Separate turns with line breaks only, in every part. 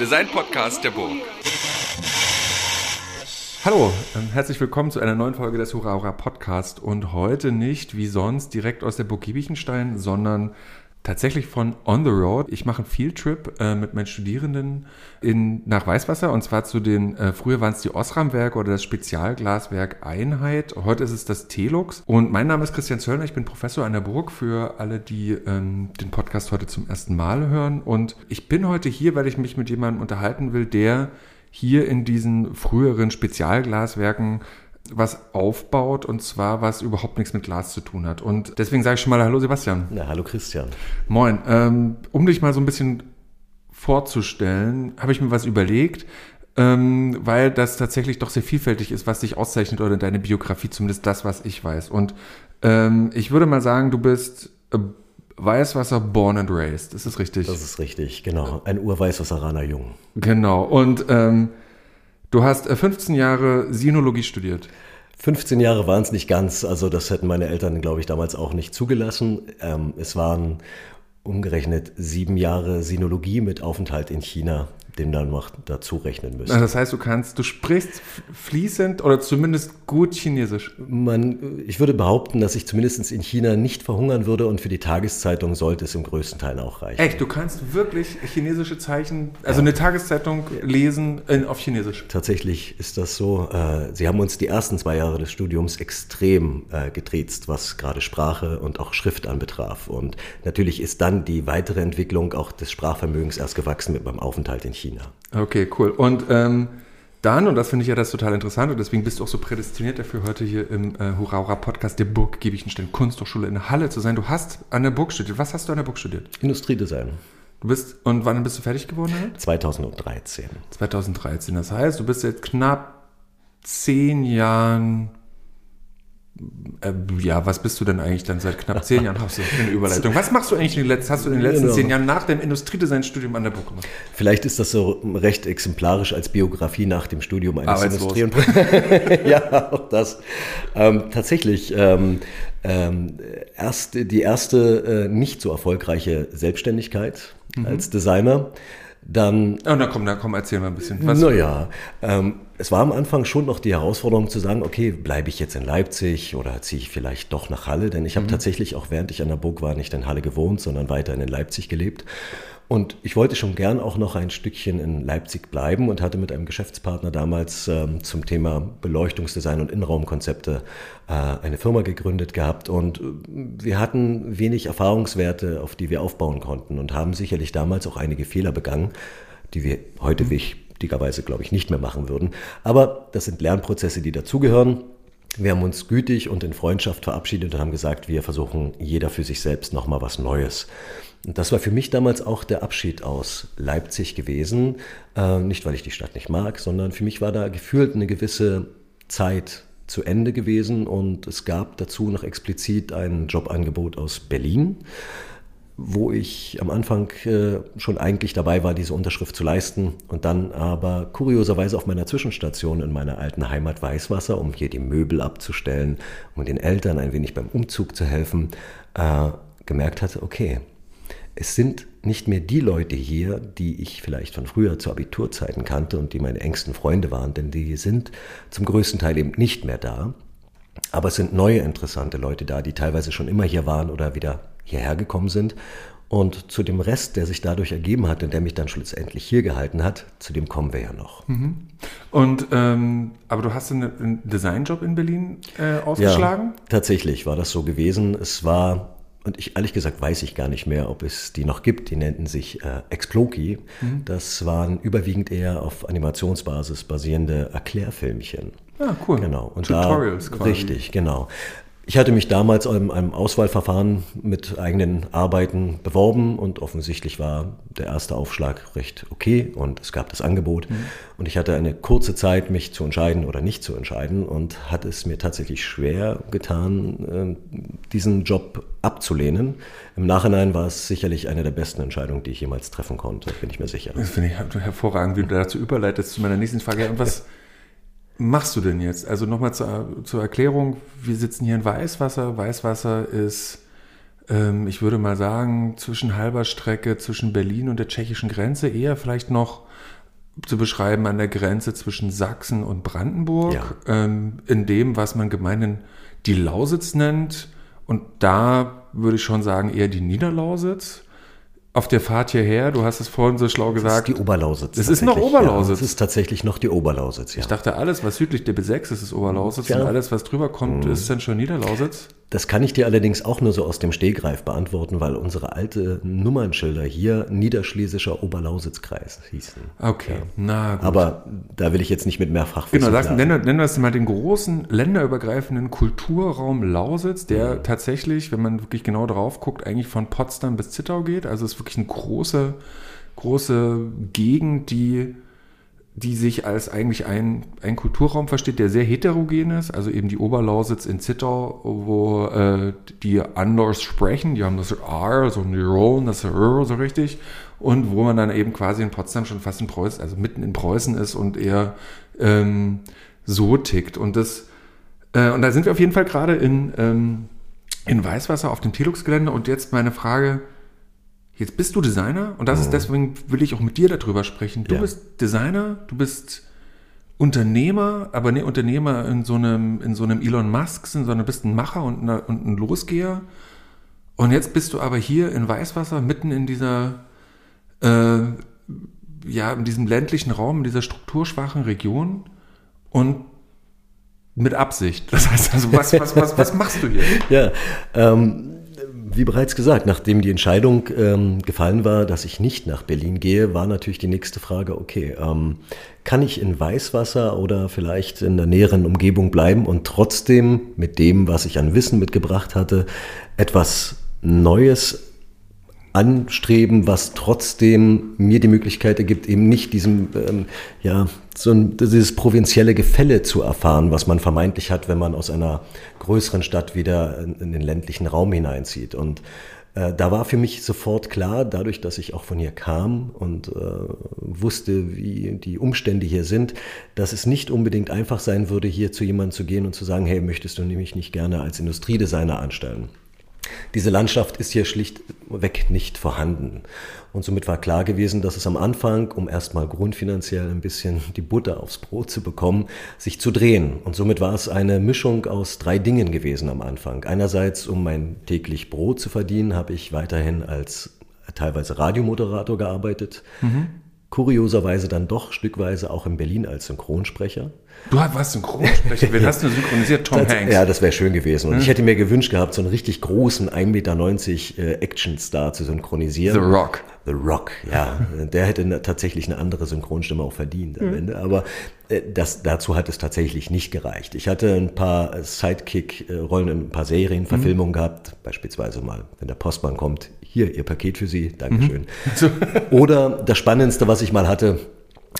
Design-Podcast der Burg.
Hallo, ähm, herzlich willkommen zu einer neuen Folge des Hurra Hurra Podcast und heute nicht wie sonst direkt aus der Burg Giebichenstein, sondern tatsächlich von On the Road. Ich mache einen Fieldtrip äh, mit meinen Studierenden in, nach Weißwasser und zwar zu den, äh, früher waren es die Osram-Werke oder das Spezialglaswerk Einheit. Heute ist es das Telux. Und mein Name ist Christian Zöllner, ich bin Professor an der Burg für alle, die ähm, den Podcast heute zum ersten Mal hören. Und ich bin heute hier, weil ich mich mit jemandem unterhalten will, der hier in diesen früheren Spezialglaswerken was aufbaut und zwar was überhaupt nichts mit Glas zu tun hat. Und deswegen sage ich schon mal Hallo Sebastian.
Na, hallo Christian.
Moin. Ähm, um dich mal so ein bisschen vorzustellen, habe ich mir was überlegt, ähm, weil das tatsächlich doch sehr vielfältig ist, was dich auszeichnet oder deine Biografie, zumindest das, was ich weiß. Und ähm, ich würde mal sagen, du bist äh, Weißwasser born and raised. Ist das richtig?
Das ist richtig, genau. Ein Urweißwasseraner Jung.
Genau. Und ähm, Du hast 15 äh, Jahre Sinologie studiert.
15 Jahre waren es nicht ganz, also das hätten meine Eltern, glaube ich, damals auch nicht zugelassen. Ähm, es waren umgerechnet sieben Jahre Sinologie mit Aufenthalt in China den dann noch dazu rechnen müssen.
Das heißt, du kannst, du sprichst fließend oder zumindest gut Chinesisch.
Man, ich würde behaupten, dass ich zumindest in China nicht verhungern würde und für die Tageszeitung sollte es im größten Teil auch reichen.
Echt, du kannst wirklich chinesische Zeichen, also ja. eine Tageszeitung lesen in, auf Chinesisch.
Tatsächlich ist das so. Äh, sie haben uns die ersten zwei Jahre des Studiums extrem äh, getriezt, was gerade Sprache und auch Schrift anbetraf. Und natürlich ist dann die weitere Entwicklung auch des Sprachvermögens erst gewachsen mit meinem Aufenthalt in China. China.
Okay, cool. Und ähm, dann, und das finde ich ja das total interessant, und deswegen bist du auch so prädestiniert dafür, heute hier im äh, Hurra Podcast der Burg Giebichenstein Kunsthochschule in Halle zu sein. Du hast an der Burg studiert. Was hast du an der Burg studiert?
Industriedesign.
Du bist, und wann bist du fertig geworden?
2013.
2013. Das heißt, du bist jetzt knapp zehn Jahren äh, ja, was bist du denn eigentlich dann seit knapp zehn Jahren? Hast du eine Überleitung. Was machst du eigentlich in den letzten, hast du in den letzten genau. zehn Jahren nach dem Industriedesign-Studium an der Burg gemacht?
Vielleicht ist das so recht exemplarisch als Biografie nach dem Studium eines Industrie- und Ja, auch das. Ähm, tatsächlich, ähm, ähm, erst, die erste äh, nicht so erfolgreiche Selbstständigkeit mhm. als Designer. Dann.
Oh, na komm, na komm, erzähl mal ein bisschen.
Was? Naja, ähm, es war am Anfang schon noch die Herausforderung zu sagen, okay, bleibe ich jetzt in Leipzig oder ziehe ich vielleicht doch nach Halle? Denn ich habe mhm. tatsächlich auch während ich an der Burg war nicht in Halle gewohnt, sondern weiterhin in Leipzig gelebt. Und ich wollte schon gern auch noch ein Stückchen in Leipzig bleiben und hatte mit einem Geschäftspartner damals ähm, zum Thema Beleuchtungsdesign und Innenraumkonzepte äh, eine Firma gegründet gehabt. Und äh, wir hatten wenig Erfahrungswerte, auf die wir aufbauen konnten und haben sicherlich damals auch einige Fehler begangen, die wir heute wichtigerweise, glaube ich, nicht mehr machen würden. Aber das sind Lernprozesse, die dazugehören. Wir haben uns gütig und in Freundschaft verabschiedet und haben gesagt, wir versuchen jeder für sich selbst nochmal was Neues. Und das war für mich damals auch der Abschied aus Leipzig gewesen. Äh, nicht, weil ich die Stadt nicht mag, sondern für mich war da gefühlt eine gewisse Zeit zu Ende gewesen und es gab dazu noch explizit ein Jobangebot aus Berlin, wo ich am Anfang äh, schon eigentlich dabei war, diese Unterschrift zu leisten und dann aber kurioserweise auf meiner Zwischenstation in meiner alten Heimat Weißwasser, um hier die Möbel abzustellen, um den Eltern ein wenig beim Umzug zu helfen, äh, gemerkt hatte, okay, es sind nicht mehr die Leute hier, die ich vielleicht von früher zu Abiturzeiten kannte und die meine engsten Freunde waren, denn die sind zum größten Teil eben nicht mehr da. Aber es sind neue interessante Leute da, die teilweise schon immer hier waren oder wieder hierher gekommen sind. Und zu dem Rest, der sich dadurch ergeben hat und der mich dann schlussendlich hier gehalten hat, zu dem kommen wir ja noch.
Mhm. Und ähm, aber du hast einen Designjob in Berlin äh, ausgeschlagen?
Ja, tatsächlich war das so gewesen. Es war und ich ehrlich gesagt weiß ich gar nicht mehr, ob es die noch gibt. Die nannten sich äh, Exploki. Mhm. Das waren überwiegend eher auf Animationsbasis basierende Erklärfilmchen.
Ah, cool.
Genau. Und Tutorials da, quasi. Richtig, genau. Ich hatte mich damals in einem Auswahlverfahren mit eigenen Arbeiten beworben und offensichtlich war der erste Aufschlag recht okay und es gab das Angebot. Mhm. Und ich hatte eine kurze Zeit, mich zu entscheiden oder nicht zu entscheiden und hatte es mir tatsächlich schwer getan, äh, diesen Job abzulehnen. Im Nachhinein war es sicherlich eine der besten Entscheidungen, die ich jemals treffen konnte, bin ich mir sicher.
Das finde ich hervorragend, wie du dazu überleitest zu meiner nächsten Frage. Und was machst du denn jetzt? Also nochmal zur, zur Erklärung, wir sitzen hier in Weißwasser. Weißwasser ist ähm, ich würde mal sagen, zwischen halber Strecke zwischen Berlin und der tschechischen Grenze, eher vielleicht noch zu beschreiben an der Grenze zwischen Sachsen und Brandenburg, ja. ähm, in dem, was man gemeinhin die Lausitz nennt. Und da würde ich schon sagen, eher die Niederlausitz auf der Fahrt hierher, du hast es vorhin so schlau gesagt.
Das ist die Oberlausitz.
Es ist noch Oberlausitz.
Es ja, ist tatsächlich noch die Oberlausitz,
ja. Ich dachte, alles, was südlich der B6 ist, ist Oberlausitz ja. und alles, was drüber kommt, mhm. ist dann schon Niederlausitz.
Das kann ich dir allerdings auch nur so aus dem Stehgreif beantworten, weil unsere alte Nummernschilder hier Niederschlesischer Oberlausitzkreis hießen.
Okay, ja. na
gut. Aber da will ich jetzt nicht mit mehrfach
Genau, sag, nennen, nennen wir es mal den großen länderübergreifenden Kulturraum Lausitz, der mhm. tatsächlich, wenn man wirklich genau drauf guckt, eigentlich von Potsdam bis Zittau geht. Also es ist wirklich eine große, große Gegend, die die sich als eigentlich ein, ein Kulturraum versteht, der sehr heterogen ist, also eben die Oberlausitz in Zittau, wo äh, die anders sprechen, die haben das R, so ein Rollen, das R so richtig, und wo man dann eben quasi in Potsdam schon fast in Preußen, also mitten in Preußen ist und eher ähm, so tickt. Und das, äh, und da sind wir auf jeden Fall gerade in, ähm, in Weißwasser auf dem Telux-Gelände. Und jetzt meine Frage, Jetzt bist du Designer und das mhm. ist deswegen will ich auch mit dir darüber sprechen. Du ja. bist Designer, du bist Unternehmer, aber nicht Unternehmer in so einem, in so einem Elon Musk, sondern bist ein Macher und, eine, und ein Losgeher. Und jetzt bist du aber hier in Weißwasser, mitten in dieser, äh, ja, in diesem ländlichen Raum, in dieser strukturschwachen Region und mit Absicht. Das heißt also, was, was, was, was machst du hier?
Ja, ähm, wie bereits gesagt, nachdem die Entscheidung ähm, gefallen war, dass ich nicht nach Berlin gehe, war natürlich die nächste Frage, okay, ähm, kann ich in Weißwasser oder vielleicht in der näheren Umgebung bleiben und trotzdem mit dem, was ich an Wissen mitgebracht hatte, etwas Neues anstreben, was trotzdem mir die Möglichkeit ergibt, eben nicht diesem, ähm, ja, so ein, dieses provinzielle Gefälle zu erfahren, was man vermeintlich hat, wenn man aus einer größeren Stadt wieder in, in den ländlichen Raum hineinzieht. Und äh, da war für mich sofort klar, dadurch, dass ich auch von hier kam und äh, wusste, wie die Umstände hier sind, dass es nicht unbedingt einfach sein würde, hier zu jemandem zu gehen und zu sagen, hey, möchtest du nämlich nicht gerne als Industriedesigner anstellen? Diese Landschaft ist hier schlichtweg nicht vorhanden. Und somit war klar gewesen, dass es am Anfang, um erstmal grundfinanziell ein bisschen die Butter aufs Brot zu bekommen, sich zu drehen. Und somit war es eine Mischung aus drei Dingen gewesen am Anfang. Einerseits, um mein täglich Brot zu verdienen, habe ich weiterhin als teilweise Radiomoderator gearbeitet. Mhm. Kurioserweise dann doch stückweise auch in Berlin als Synchronsprecher.
Du warst Synchronsprecher, wen hast du synchronisiert? Tom
das,
Hanks.
Ja, das wäre schön gewesen. Und hm? ich hätte mir gewünscht gehabt, so einen richtig großen 1,90 Meter äh, Actionstar zu synchronisieren.
The Rock.
The Rock, ja. Der hätte ne, tatsächlich eine andere Synchronstimme auch verdient am hm. Ende. Aber äh, das, dazu hat es tatsächlich nicht gereicht. Ich hatte ein paar Sidekick-Rollen in ein paar Serienverfilmungen mhm. gehabt. Beispielsweise mal, wenn der Postmann kommt, hier, Ihr Paket für Sie, Dankeschön. Mhm. Oder das Spannendste, was ich mal hatte,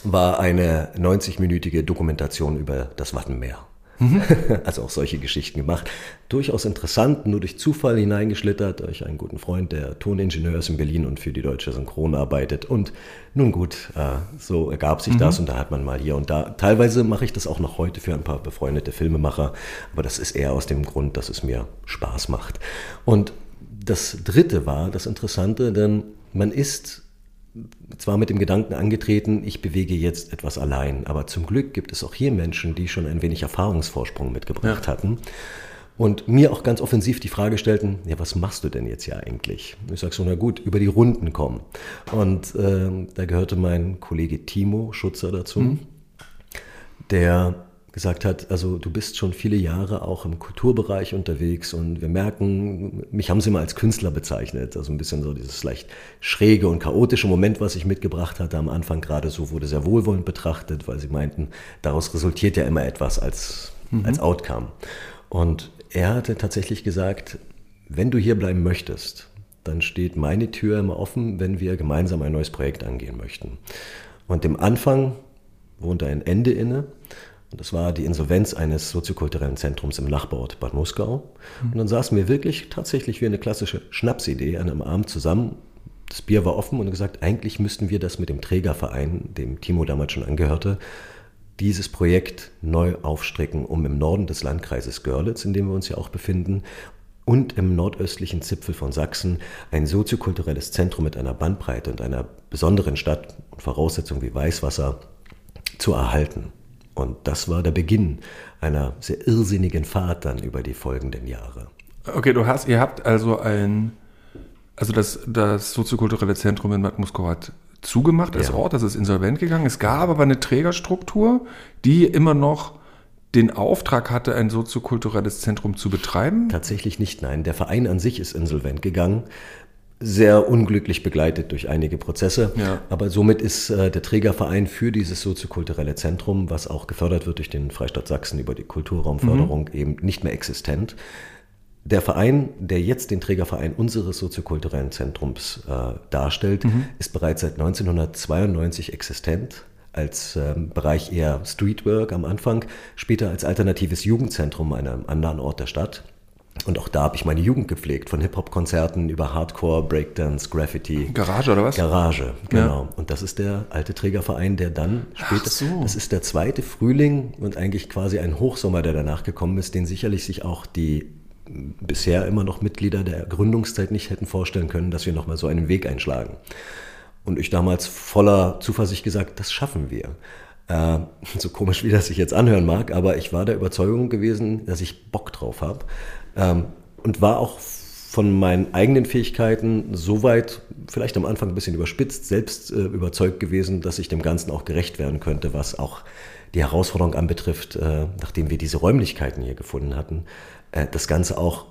war eine 90-minütige Dokumentation über das Wattenmeer. Mhm. Also auch solche Geschichten gemacht. Durchaus interessant, nur durch Zufall hineingeschlittert, durch einen guten Freund, der Toningenieur ist in Berlin und für die deutsche Synchron arbeitet. Und nun gut, äh, so ergab sich mhm. das und da hat man mal hier und da. Teilweise mache ich das auch noch heute für ein paar befreundete Filmemacher, aber das ist eher aus dem Grund, dass es mir Spaß macht. Und das dritte war das Interessante, denn man ist zwar mit dem Gedanken angetreten, ich bewege jetzt etwas allein, aber zum Glück gibt es auch hier Menschen, die schon ein wenig Erfahrungsvorsprung mitgebracht ja. hatten und mir auch ganz offensiv die Frage stellten, ja, was machst du denn jetzt hier eigentlich? Ich sage so, na gut, über die Runden kommen. Und äh, da gehörte mein Kollege Timo Schutzer dazu, mhm. der gesagt hat, also du bist schon viele Jahre auch im Kulturbereich unterwegs und wir merken, mich haben sie mal als Künstler bezeichnet, also ein bisschen so dieses leicht schräge und chaotische Moment, was ich mitgebracht hatte am Anfang gerade so wurde sehr wohlwollend betrachtet, weil sie meinten, daraus resultiert ja immer etwas als, mhm. als Outcome. Und er hatte tatsächlich gesagt, wenn du hier bleiben möchtest, dann steht meine Tür immer offen, wenn wir gemeinsam ein neues Projekt angehen möchten. Und dem Anfang wohnte ein Ende inne das war die Insolvenz eines soziokulturellen Zentrums im Nachbarort Bad Muskau. Und dann saßen wir wirklich tatsächlich wie eine klassische Schnapsidee an einem Abend zusammen. Das Bier war offen und gesagt, eigentlich müssten wir das mit dem Trägerverein, dem Timo damals schon angehörte, dieses Projekt neu aufstricken, um im Norden des Landkreises Görlitz, in dem wir uns ja auch befinden, und im nordöstlichen Zipfel von Sachsen ein soziokulturelles Zentrum mit einer Bandbreite und einer besonderen Stadt und Voraussetzung wie Weißwasser zu erhalten. Und das war der Beginn einer sehr irrsinnigen Fahrt dann über die folgenden Jahre.
Okay, du hast, ihr habt also ein, also das, das soziokulturelle Zentrum in Bad Muskau hat zugemacht als ja. Ort, das ist insolvent gegangen. Es gab aber eine Trägerstruktur, die immer noch den Auftrag hatte, ein soziokulturelles Zentrum zu betreiben?
Tatsächlich nicht, nein. Der Verein an sich ist insolvent gegangen. Sehr unglücklich begleitet durch einige Prozesse. Ja. Aber somit ist äh, der Trägerverein für dieses soziokulturelle Zentrum, was auch gefördert wird durch den Freistaat Sachsen über die Kulturraumförderung, mhm. eben nicht mehr existent. Der Verein, der jetzt den Trägerverein unseres soziokulturellen Zentrums äh, darstellt, mhm. ist bereits seit 1992 existent als ähm, Bereich eher Streetwork am Anfang, später als alternatives Jugendzentrum an einem anderen Ort der Stadt. Und auch da habe ich meine Jugend gepflegt, von Hip-Hop-Konzerten über Hardcore, Breakdance, Graffiti.
Garage oder was?
Garage, genau. Ja. Und das ist der alte Trägerverein, der dann später, so. das ist der zweite Frühling und eigentlich quasi ein Hochsommer, der danach gekommen ist, den sicherlich sich auch die bisher immer noch Mitglieder der Gründungszeit nicht hätten vorstellen können, dass wir nochmal so einen Weg einschlagen. Und ich damals voller Zuversicht gesagt, das schaffen wir. Äh, so komisch, wie das sich jetzt anhören mag, aber ich war der Überzeugung gewesen, dass ich Bock drauf habe. Ähm, und war auch von meinen eigenen Fähigkeiten soweit, vielleicht am Anfang ein bisschen überspitzt, selbst äh, überzeugt gewesen, dass ich dem Ganzen auch gerecht werden könnte, was auch die Herausforderung anbetrifft, äh, nachdem wir diese Räumlichkeiten hier gefunden hatten, äh, das Ganze auch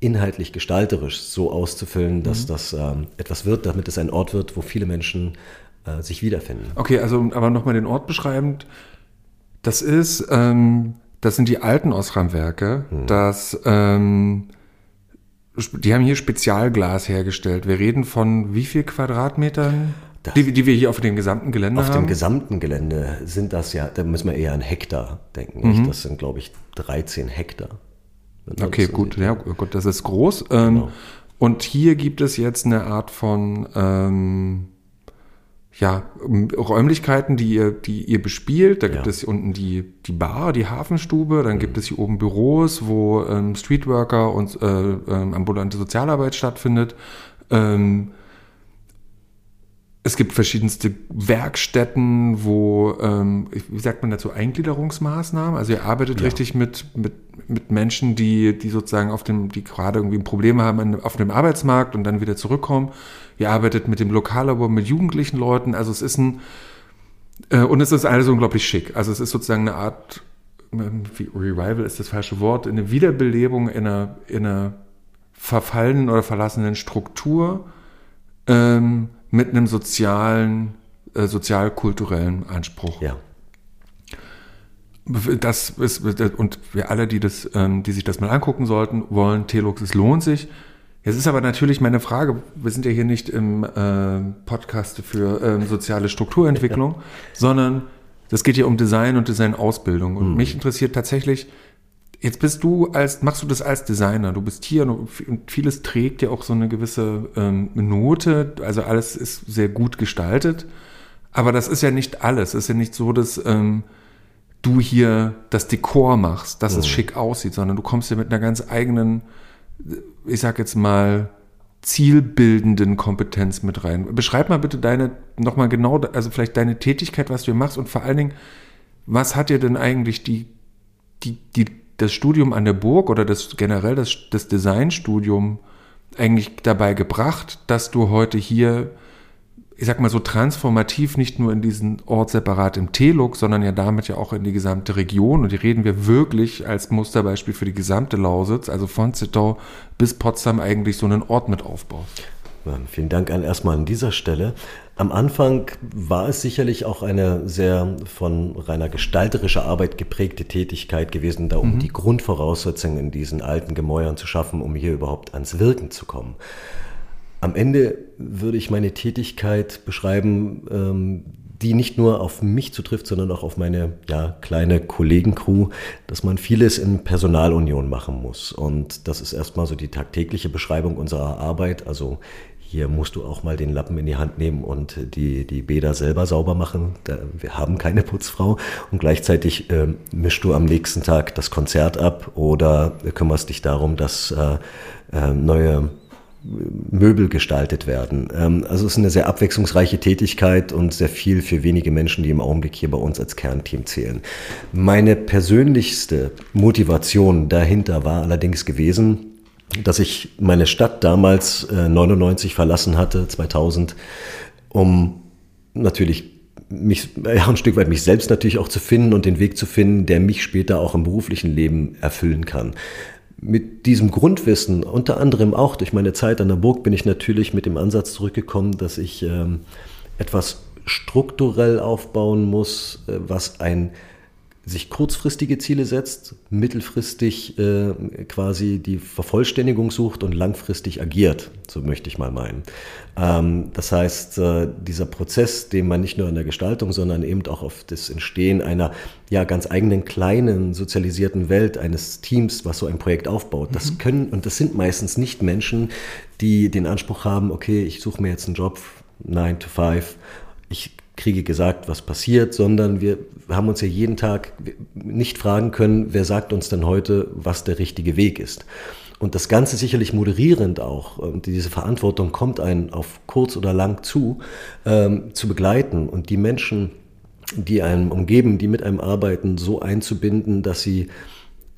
inhaltlich gestalterisch so auszufüllen, dass mhm. das ähm, etwas wird, damit es ein Ort wird, wo viele Menschen äh, sich wiederfinden.
Okay, also aber nochmal den Ort beschreibend. Das ist, ähm, das sind die alten Osram-Werke. Mhm. Das, ähm, die haben hier Spezialglas hergestellt. Wir reden von wie viel Quadratmetern? die, die wir hier auf dem gesamten Gelände
auf
haben?
Auf dem gesamten Gelände sind das ja, da müssen wir eher an Hektar denken. Mhm. Das sind, glaube ich, 13 Hektar.
Okay, gut, ja, gut, das ist groß. Ähm, genau. Und hier gibt es jetzt eine Art von ähm, ja, Räumlichkeiten, die ihr, die ihr bespielt. Da gibt ja. es hier unten die, die Bar, die Hafenstube, dann mhm. gibt es hier oben Büros, wo ähm, Streetworker und äh, ähm, ambulante Sozialarbeit stattfindet. Ähm, es gibt verschiedenste Werkstätten, wo, ähm, wie sagt man dazu, Eingliederungsmaßnahmen. Also ihr arbeitet ja. richtig mit, mit, mit Menschen, die, die sozusagen auf dem, die gerade irgendwie ein Problem haben auf dem Arbeitsmarkt und dann wieder zurückkommen. Ihr arbeitet mit dem Lokallabor, mit jugendlichen Leuten. Also es ist ein, äh, und es ist alles unglaublich schick. Also es ist sozusagen eine Art, ähm, Revival ist das falsche Wort, eine Wiederbelebung in einer, in einer verfallenen oder verlassenen Struktur. Ähm, mit einem sozialen, äh, sozialkulturellen Anspruch.
Ja.
Das ist, und wir alle, die das, ähm, die sich das mal angucken sollten, wollen, Telux, es lohnt sich. Jetzt ist aber natürlich meine Frage, wir sind ja hier nicht im äh, Podcast für ähm, soziale Strukturentwicklung, sondern das geht hier um Design und Designausbildung. Und mhm. mich interessiert tatsächlich, Jetzt bist du als, machst du das als Designer. Du bist hier und vieles trägt ja auch so eine gewisse ähm, Note. Also alles ist sehr gut gestaltet. Aber das ist ja nicht alles. Es ist ja nicht so, dass ähm, du hier das Dekor machst, dass mhm. es schick aussieht, sondern du kommst ja mit einer ganz eigenen, ich sag jetzt mal, zielbildenden Kompetenz mit rein. Beschreib mal bitte deine, nochmal genau, also vielleicht deine Tätigkeit, was du machst und vor allen Dingen, was hat dir denn eigentlich die, die, die das Studium an der Burg oder das generell das, das Designstudium eigentlich dabei gebracht, dass du heute hier, ich sag mal so transformativ nicht nur in diesen Ort separat im Teluk, sondern ja damit ja auch in die gesamte Region und die reden wir wirklich als Musterbeispiel für die gesamte Lausitz, also von Zittau bis Potsdam eigentlich so einen Ort mit aufbaust.
Vielen Dank an erstmal an dieser Stelle. Am Anfang war es sicherlich auch eine sehr von reiner gestalterischer Arbeit geprägte Tätigkeit gewesen, da um mhm. die Grundvoraussetzungen in diesen alten Gemäuern zu schaffen, um hier überhaupt ans Wirken zu kommen. Am Ende würde ich meine Tätigkeit beschreiben, ähm, die nicht nur auf mich zutrifft, sondern auch auf meine ja, kleine Kollegencrew, dass man vieles in Personalunion machen muss. Und das ist erstmal so die tagtägliche Beschreibung unserer Arbeit. Also hier musst du auch mal den Lappen in die Hand nehmen und die, die Bäder selber sauber machen. Da, wir haben keine Putzfrau und gleichzeitig äh, mischst du am nächsten Tag das Konzert ab oder kümmerst dich darum, dass äh, äh, neue Möbel gestaltet werden. Ähm, also es ist eine sehr abwechslungsreiche Tätigkeit und sehr viel für wenige Menschen, die im Augenblick hier bei uns als Kernteam zählen. Meine persönlichste Motivation dahinter war allerdings gewesen, dass ich meine Stadt damals äh, 99 verlassen hatte, 2000, um natürlich mich, ja, ein Stück weit mich selbst natürlich auch zu finden und den Weg zu finden, der mich später auch im beruflichen Leben erfüllen kann mit diesem Grundwissen, unter anderem auch durch meine Zeit an der Burg, bin ich natürlich mit dem Ansatz zurückgekommen, dass ich ähm, etwas strukturell aufbauen muss, äh, was ein sich kurzfristige Ziele setzt, mittelfristig äh, quasi die Vervollständigung sucht und langfristig agiert, so möchte ich mal meinen. Ähm, das heißt, äh, dieser Prozess, den man nicht nur in der Gestaltung, sondern eben auch auf das Entstehen einer ja ganz eigenen kleinen sozialisierten Welt eines Teams, was so ein Projekt aufbaut, das mhm. können und das sind meistens nicht Menschen, die den Anspruch haben, okay, ich suche mir jetzt einen Job 9 to 5 ich kriege gesagt, was passiert, sondern wir haben uns ja jeden Tag nicht fragen können, wer sagt uns denn heute, was der richtige Weg ist. Und das Ganze sicherlich moderierend auch. Und diese Verantwortung kommt einen auf kurz oder lang zu, ähm, zu begleiten und die Menschen, die einem umgeben, die mit einem arbeiten, so einzubinden, dass sie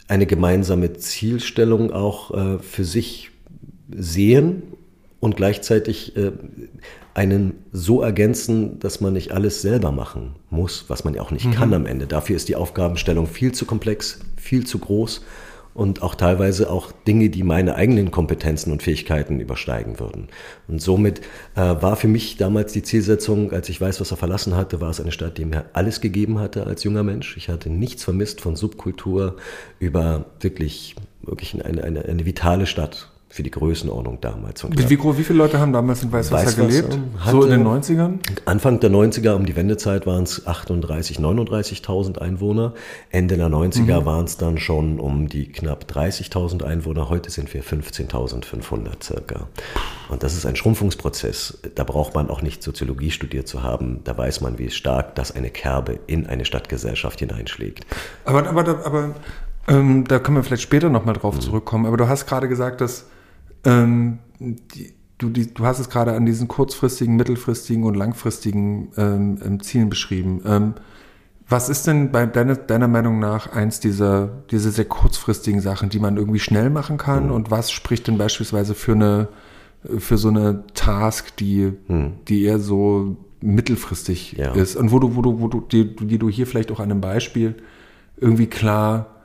eine gemeinsame Zielstellung auch äh, für sich sehen und gleichzeitig äh, einen so ergänzen, dass man nicht alles selber machen muss, was man ja auch nicht mhm. kann am Ende. Dafür ist die Aufgabenstellung viel zu komplex, viel zu groß und auch teilweise auch Dinge, die meine eigenen Kompetenzen und Fähigkeiten übersteigen würden. Und somit äh, war für mich damals die Zielsetzung, als ich weiß, was er verlassen hatte, war es eine Stadt, die mir alles gegeben hatte als junger Mensch. Ich hatte nichts vermisst von Subkultur über wirklich, wirklich eine, eine, eine vitale Stadt für die Größenordnung damals.
Wie, wie, wie, viele Leute haben damals in Weißwasser, Weißwasser gelebt? so in den 90ern?
Anfang der 90er, um die Wendezeit, waren es 38, 39.000 Einwohner. Ende der 90er mhm. waren es dann schon um die knapp 30.000 Einwohner. Heute sind wir 15.500 circa. Und das ist ein Schrumpfungsprozess. Da braucht man auch nicht Soziologie studiert zu haben. Da weiß man, wie stark das eine Kerbe in eine Stadtgesellschaft hineinschlägt.
Aber, aber, aber ähm, da können wir vielleicht später nochmal drauf mhm. zurückkommen. Aber du hast gerade gesagt, dass ähm, die, du, die, du hast es gerade an diesen kurzfristigen, mittelfristigen und langfristigen ähm, ähm, Zielen beschrieben. Ähm, was ist denn bei deiner, deiner Meinung nach eins dieser, diese sehr kurzfristigen Sachen, die man irgendwie schnell machen kann? Mhm. Und was spricht denn beispielsweise für eine, für so eine Task, die, mhm. die eher so mittelfristig ja. ist? Und wo du, wo du, wo du, die, die du hier vielleicht auch an einem Beispiel irgendwie klar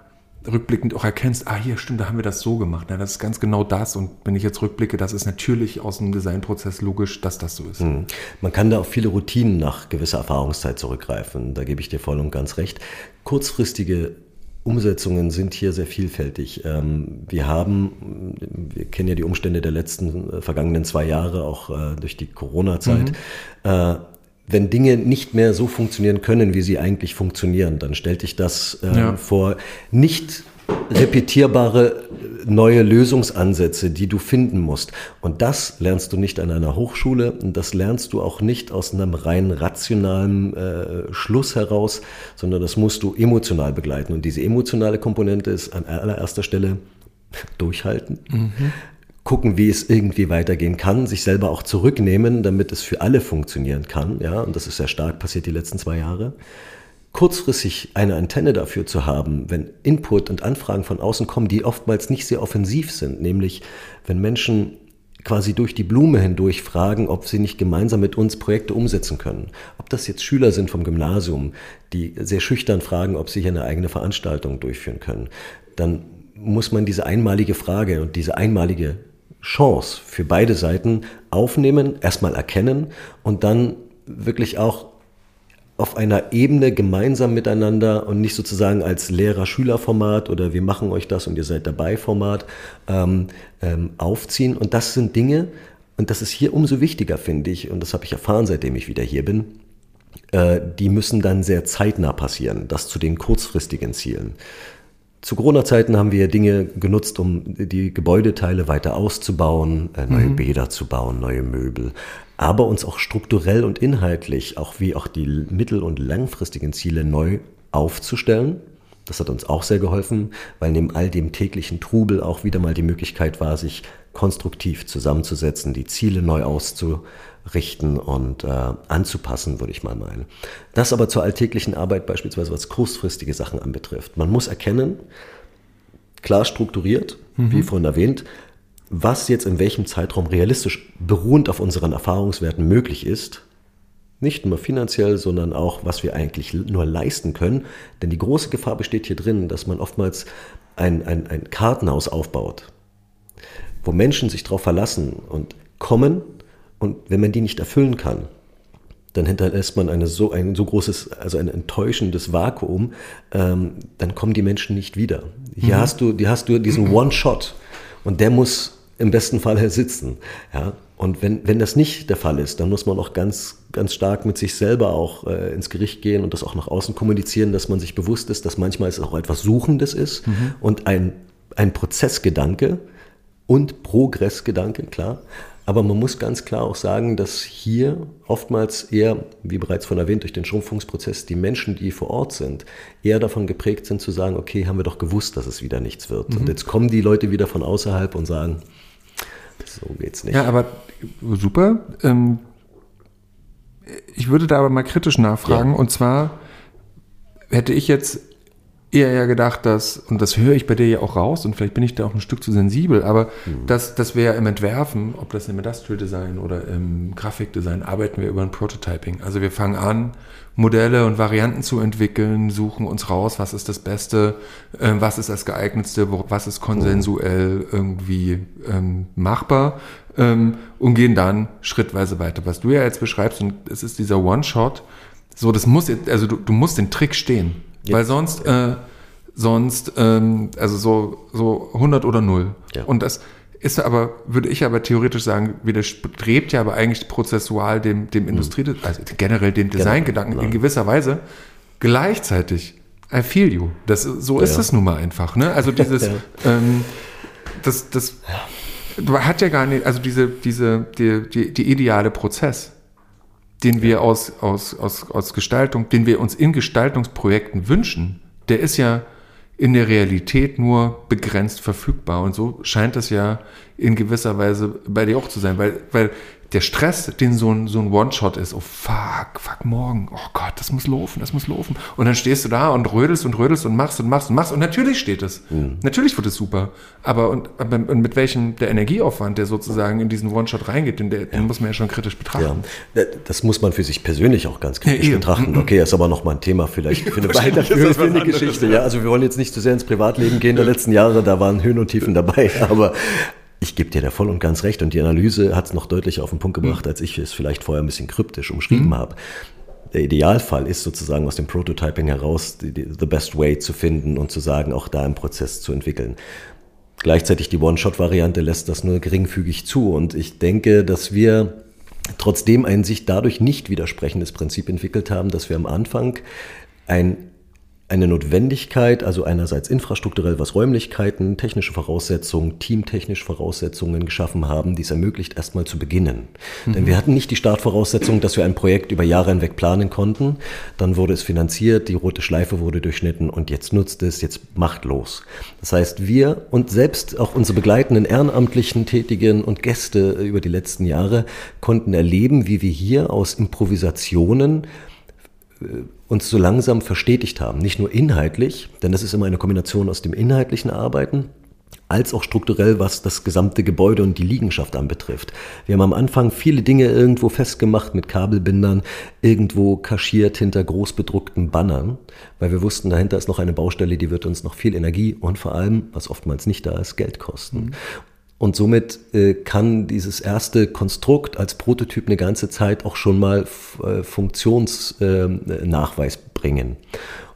rückblickend auch erkennst, ah hier stimmt, da haben wir das so gemacht. Ja, das ist ganz genau das. Und wenn ich jetzt rückblicke, das ist natürlich aus dem Designprozess logisch, dass das so ist. Mhm.
Man kann da auf viele Routinen nach gewisser Erfahrungszeit zurückgreifen. Da gebe ich dir voll und ganz recht. Kurzfristige Umsetzungen sind hier sehr vielfältig. Ähm, wir haben, wir kennen ja die Umstände der letzten äh, vergangenen zwei Jahre, auch äh, durch die Corona-Zeit. Mhm. Äh, wenn Dinge nicht mehr so funktionieren können, wie sie eigentlich funktionieren, dann stellt dich das äh, ja. vor nicht repetierbare neue Lösungsansätze, die du finden musst. Und das lernst du nicht an einer Hochschule und das lernst du auch nicht aus einem rein rationalen äh, Schluss heraus, sondern das musst du emotional begleiten. Und diese emotionale Komponente ist an allererster Stelle durchhalten. Mhm gucken, wie es irgendwie weitergehen kann, sich selber auch zurücknehmen, damit es für alle funktionieren kann. Ja, und das ist sehr stark passiert die letzten zwei Jahre. Kurzfristig eine Antenne dafür zu haben, wenn Input und Anfragen von außen kommen, die oftmals nicht sehr offensiv sind, nämlich wenn Menschen quasi durch die Blume hindurch fragen, ob sie nicht gemeinsam mit uns Projekte umsetzen können. Ob das jetzt Schüler sind vom Gymnasium, die sehr schüchtern fragen, ob sie hier eine eigene Veranstaltung durchführen können, dann muss man diese einmalige Frage und diese einmalige Chance für beide Seiten aufnehmen, erstmal erkennen und dann wirklich auch auf einer Ebene gemeinsam miteinander und nicht sozusagen als Lehrer-Schüler-Format oder wir machen euch das und ihr seid dabei Format ähm, ähm, aufziehen. Und das sind Dinge, und das ist hier umso wichtiger, finde ich, und das habe ich erfahren, seitdem ich wieder hier bin, äh, die müssen dann sehr zeitnah passieren, das zu den kurzfristigen Zielen. Zu Corona-Zeiten haben wir Dinge genutzt, um die Gebäudeteile weiter auszubauen, äh, neue mhm. Bäder zu bauen, neue Möbel, aber uns auch strukturell und inhaltlich, auch wie auch die mittel- und langfristigen Ziele neu aufzustellen. Das hat uns auch sehr geholfen, weil neben all dem täglichen Trubel auch wieder mal die Möglichkeit war, sich konstruktiv zusammenzusetzen, die Ziele neu auszurichten und äh, anzupassen, würde ich mal meinen. Das aber zur alltäglichen Arbeit beispielsweise, was kurzfristige Sachen anbetrifft. Man muss erkennen, klar strukturiert, mhm. wie vorhin erwähnt, was jetzt in welchem Zeitraum realistisch beruhend auf unseren Erfahrungswerten möglich ist. Nicht nur finanziell, sondern auch, was wir eigentlich nur leisten können. Denn die große Gefahr besteht hier drin, dass man oftmals ein, ein, ein Kartenhaus aufbaut wo Menschen sich darauf verlassen und kommen und wenn man die nicht erfüllen kann, dann hinterlässt man eine so, ein so großes, also ein enttäuschendes Vakuum, ähm, dann kommen die Menschen nicht wieder. Hier mhm. hast du, hier hast du diesen mhm. One-Shot und der muss im besten Fall sitzen. Ja? Und wenn, wenn das nicht der Fall ist, dann muss man auch ganz, ganz stark mit sich selber auch äh, ins Gericht gehen und das auch nach außen kommunizieren, dass man sich bewusst ist, dass manchmal es auch etwas Suchendes ist mhm. und ein, ein Prozessgedanke, und Progressgedanke, klar. Aber man muss ganz klar auch sagen, dass hier oftmals eher, wie bereits von erwähnt, durch den Schrumpfungsprozess die Menschen, die vor Ort sind, eher davon geprägt sind zu sagen, okay, haben wir doch gewusst, dass es wieder nichts wird. Mhm. Und jetzt kommen die Leute wieder von außerhalb und sagen, so geht's nicht.
Ja, aber super. Ähm, ich würde da aber mal kritisch nachfragen. Ja. Und zwar hätte ich jetzt eher ja gedacht, dass, und das höre ich bei dir ja auch raus, und vielleicht bin ich da auch ein Stück zu sensibel, aber mhm. dass, dass wir ja im Entwerfen, ob das im Industrial Design oder im Grafikdesign, arbeiten wir über ein Prototyping. Also wir fangen an, Modelle und Varianten zu entwickeln, suchen uns raus, was ist das Beste, äh, was ist das geeignetste, was ist konsensuell irgendwie ähm, machbar ähm, und gehen dann schrittweise weiter. Was du ja jetzt beschreibst, und es ist dieser One-Shot, so, das muss, also du, du musst den Trick stehen. Ja. Weil sonst, äh, sonst, ähm, also so, so 100 oder 0. Ja. Und das ist aber, würde ich aber theoretisch sagen, widerstrebt ja aber eigentlich prozessual dem, dem mhm. Industrie, also generell dem Designgedanken genau. in gewisser Weise. Gleichzeitig, I feel you. Das, so ja, ist es nun mal einfach. Ne? Also dieses, ähm, das, das hat ja gar nicht, also diese, diese, die, die, die ideale Prozess den wir aus, aus, aus, aus Gestaltung, den wir uns in Gestaltungsprojekten wünschen, der ist ja in der Realität nur begrenzt verfügbar. Und so scheint es ja in gewisser Weise bei dir auch zu sein, weil, weil der Stress, den so ein, so ein One-Shot ist, oh fuck, fuck morgen, oh Gott, das muss laufen, das muss laufen. Und dann stehst du da und rödelst und rödelst und machst und machst und machst und natürlich steht es. Mhm. Natürlich wird es super. Aber und, und, mit welchem der Energieaufwand, der sozusagen in diesen One-Shot reingeht, den, der, ja. den muss man ja schon kritisch betrachten.
Ja. Das muss man für sich persönlich auch ganz kritisch ja, betrachten. Okay, das ist aber nochmal ein Thema vielleicht für eine weiterführende Geschichte. Ja, also wir wollen jetzt nicht zu sehr ins Privatleben gehen der letzten Jahre, da waren Höhen und Tiefen dabei. Aber ich gebe dir da voll und ganz recht und die Analyse hat es noch deutlich auf den Punkt gebracht, mhm. als ich es vielleicht vorher ein bisschen kryptisch umschrieben mhm. habe. Der Idealfall ist sozusagen aus dem Prototyping heraus die, die, the best way zu finden und zu sagen, auch da im Prozess zu entwickeln. Gleichzeitig die One-Shot-Variante lässt das nur geringfügig zu und ich denke, dass wir trotzdem ein sich dadurch nicht widersprechendes Prinzip entwickelt haben, dass wir am Anfang ein eine Notwendigkeit, also einerseits infrastrukturell, was Räumlichkeiten, technische Voraussetzungen, teamtechnische Voraussetzungen geschaffen haben, die es ermöglicht, erstmal zu beginnen. Mhm. Denn wir hatten nicht die Startvoraussetzung, dass wir ein Projekt über Jahre hinweg planen konnten. Dann wurde es finanziert, die rote Schleife wurde durchschnitten und jetzt nutzt es, jetzt macht los. Das heißt, wir und selbst auch unsere begleitenden ehrenamtlichen Tätigen und Gäste über die letzten Jahre konnten erleben, wie wir hier aus Improvisationen äh, uns so langsam verstetigt haben. Nicht nur inhaltlich, denn das ist immer eine Kombination aus dem inhaltlichen Arbeiten, als auch strukturell, was das gesamte Gebäude und die Liegenschaft anbetrifft. Wir haben am Anfang viele Dinge irgendwo festgemacht mit Kabelbindern, irgendwo kaschiert hinter großbedruckten Bannern, weil wir wussten, dahinter ist noch eine Baustelle, die wird uns noch viel Energie und vor allem, was oftmals nicht da ist, Geld kosten. Mhm. Und somit äh, kann dieses erste Konstrukt als Prototyp eine ganze Zeit auch schon mal äh, Funktionsnachweis äh, bringen.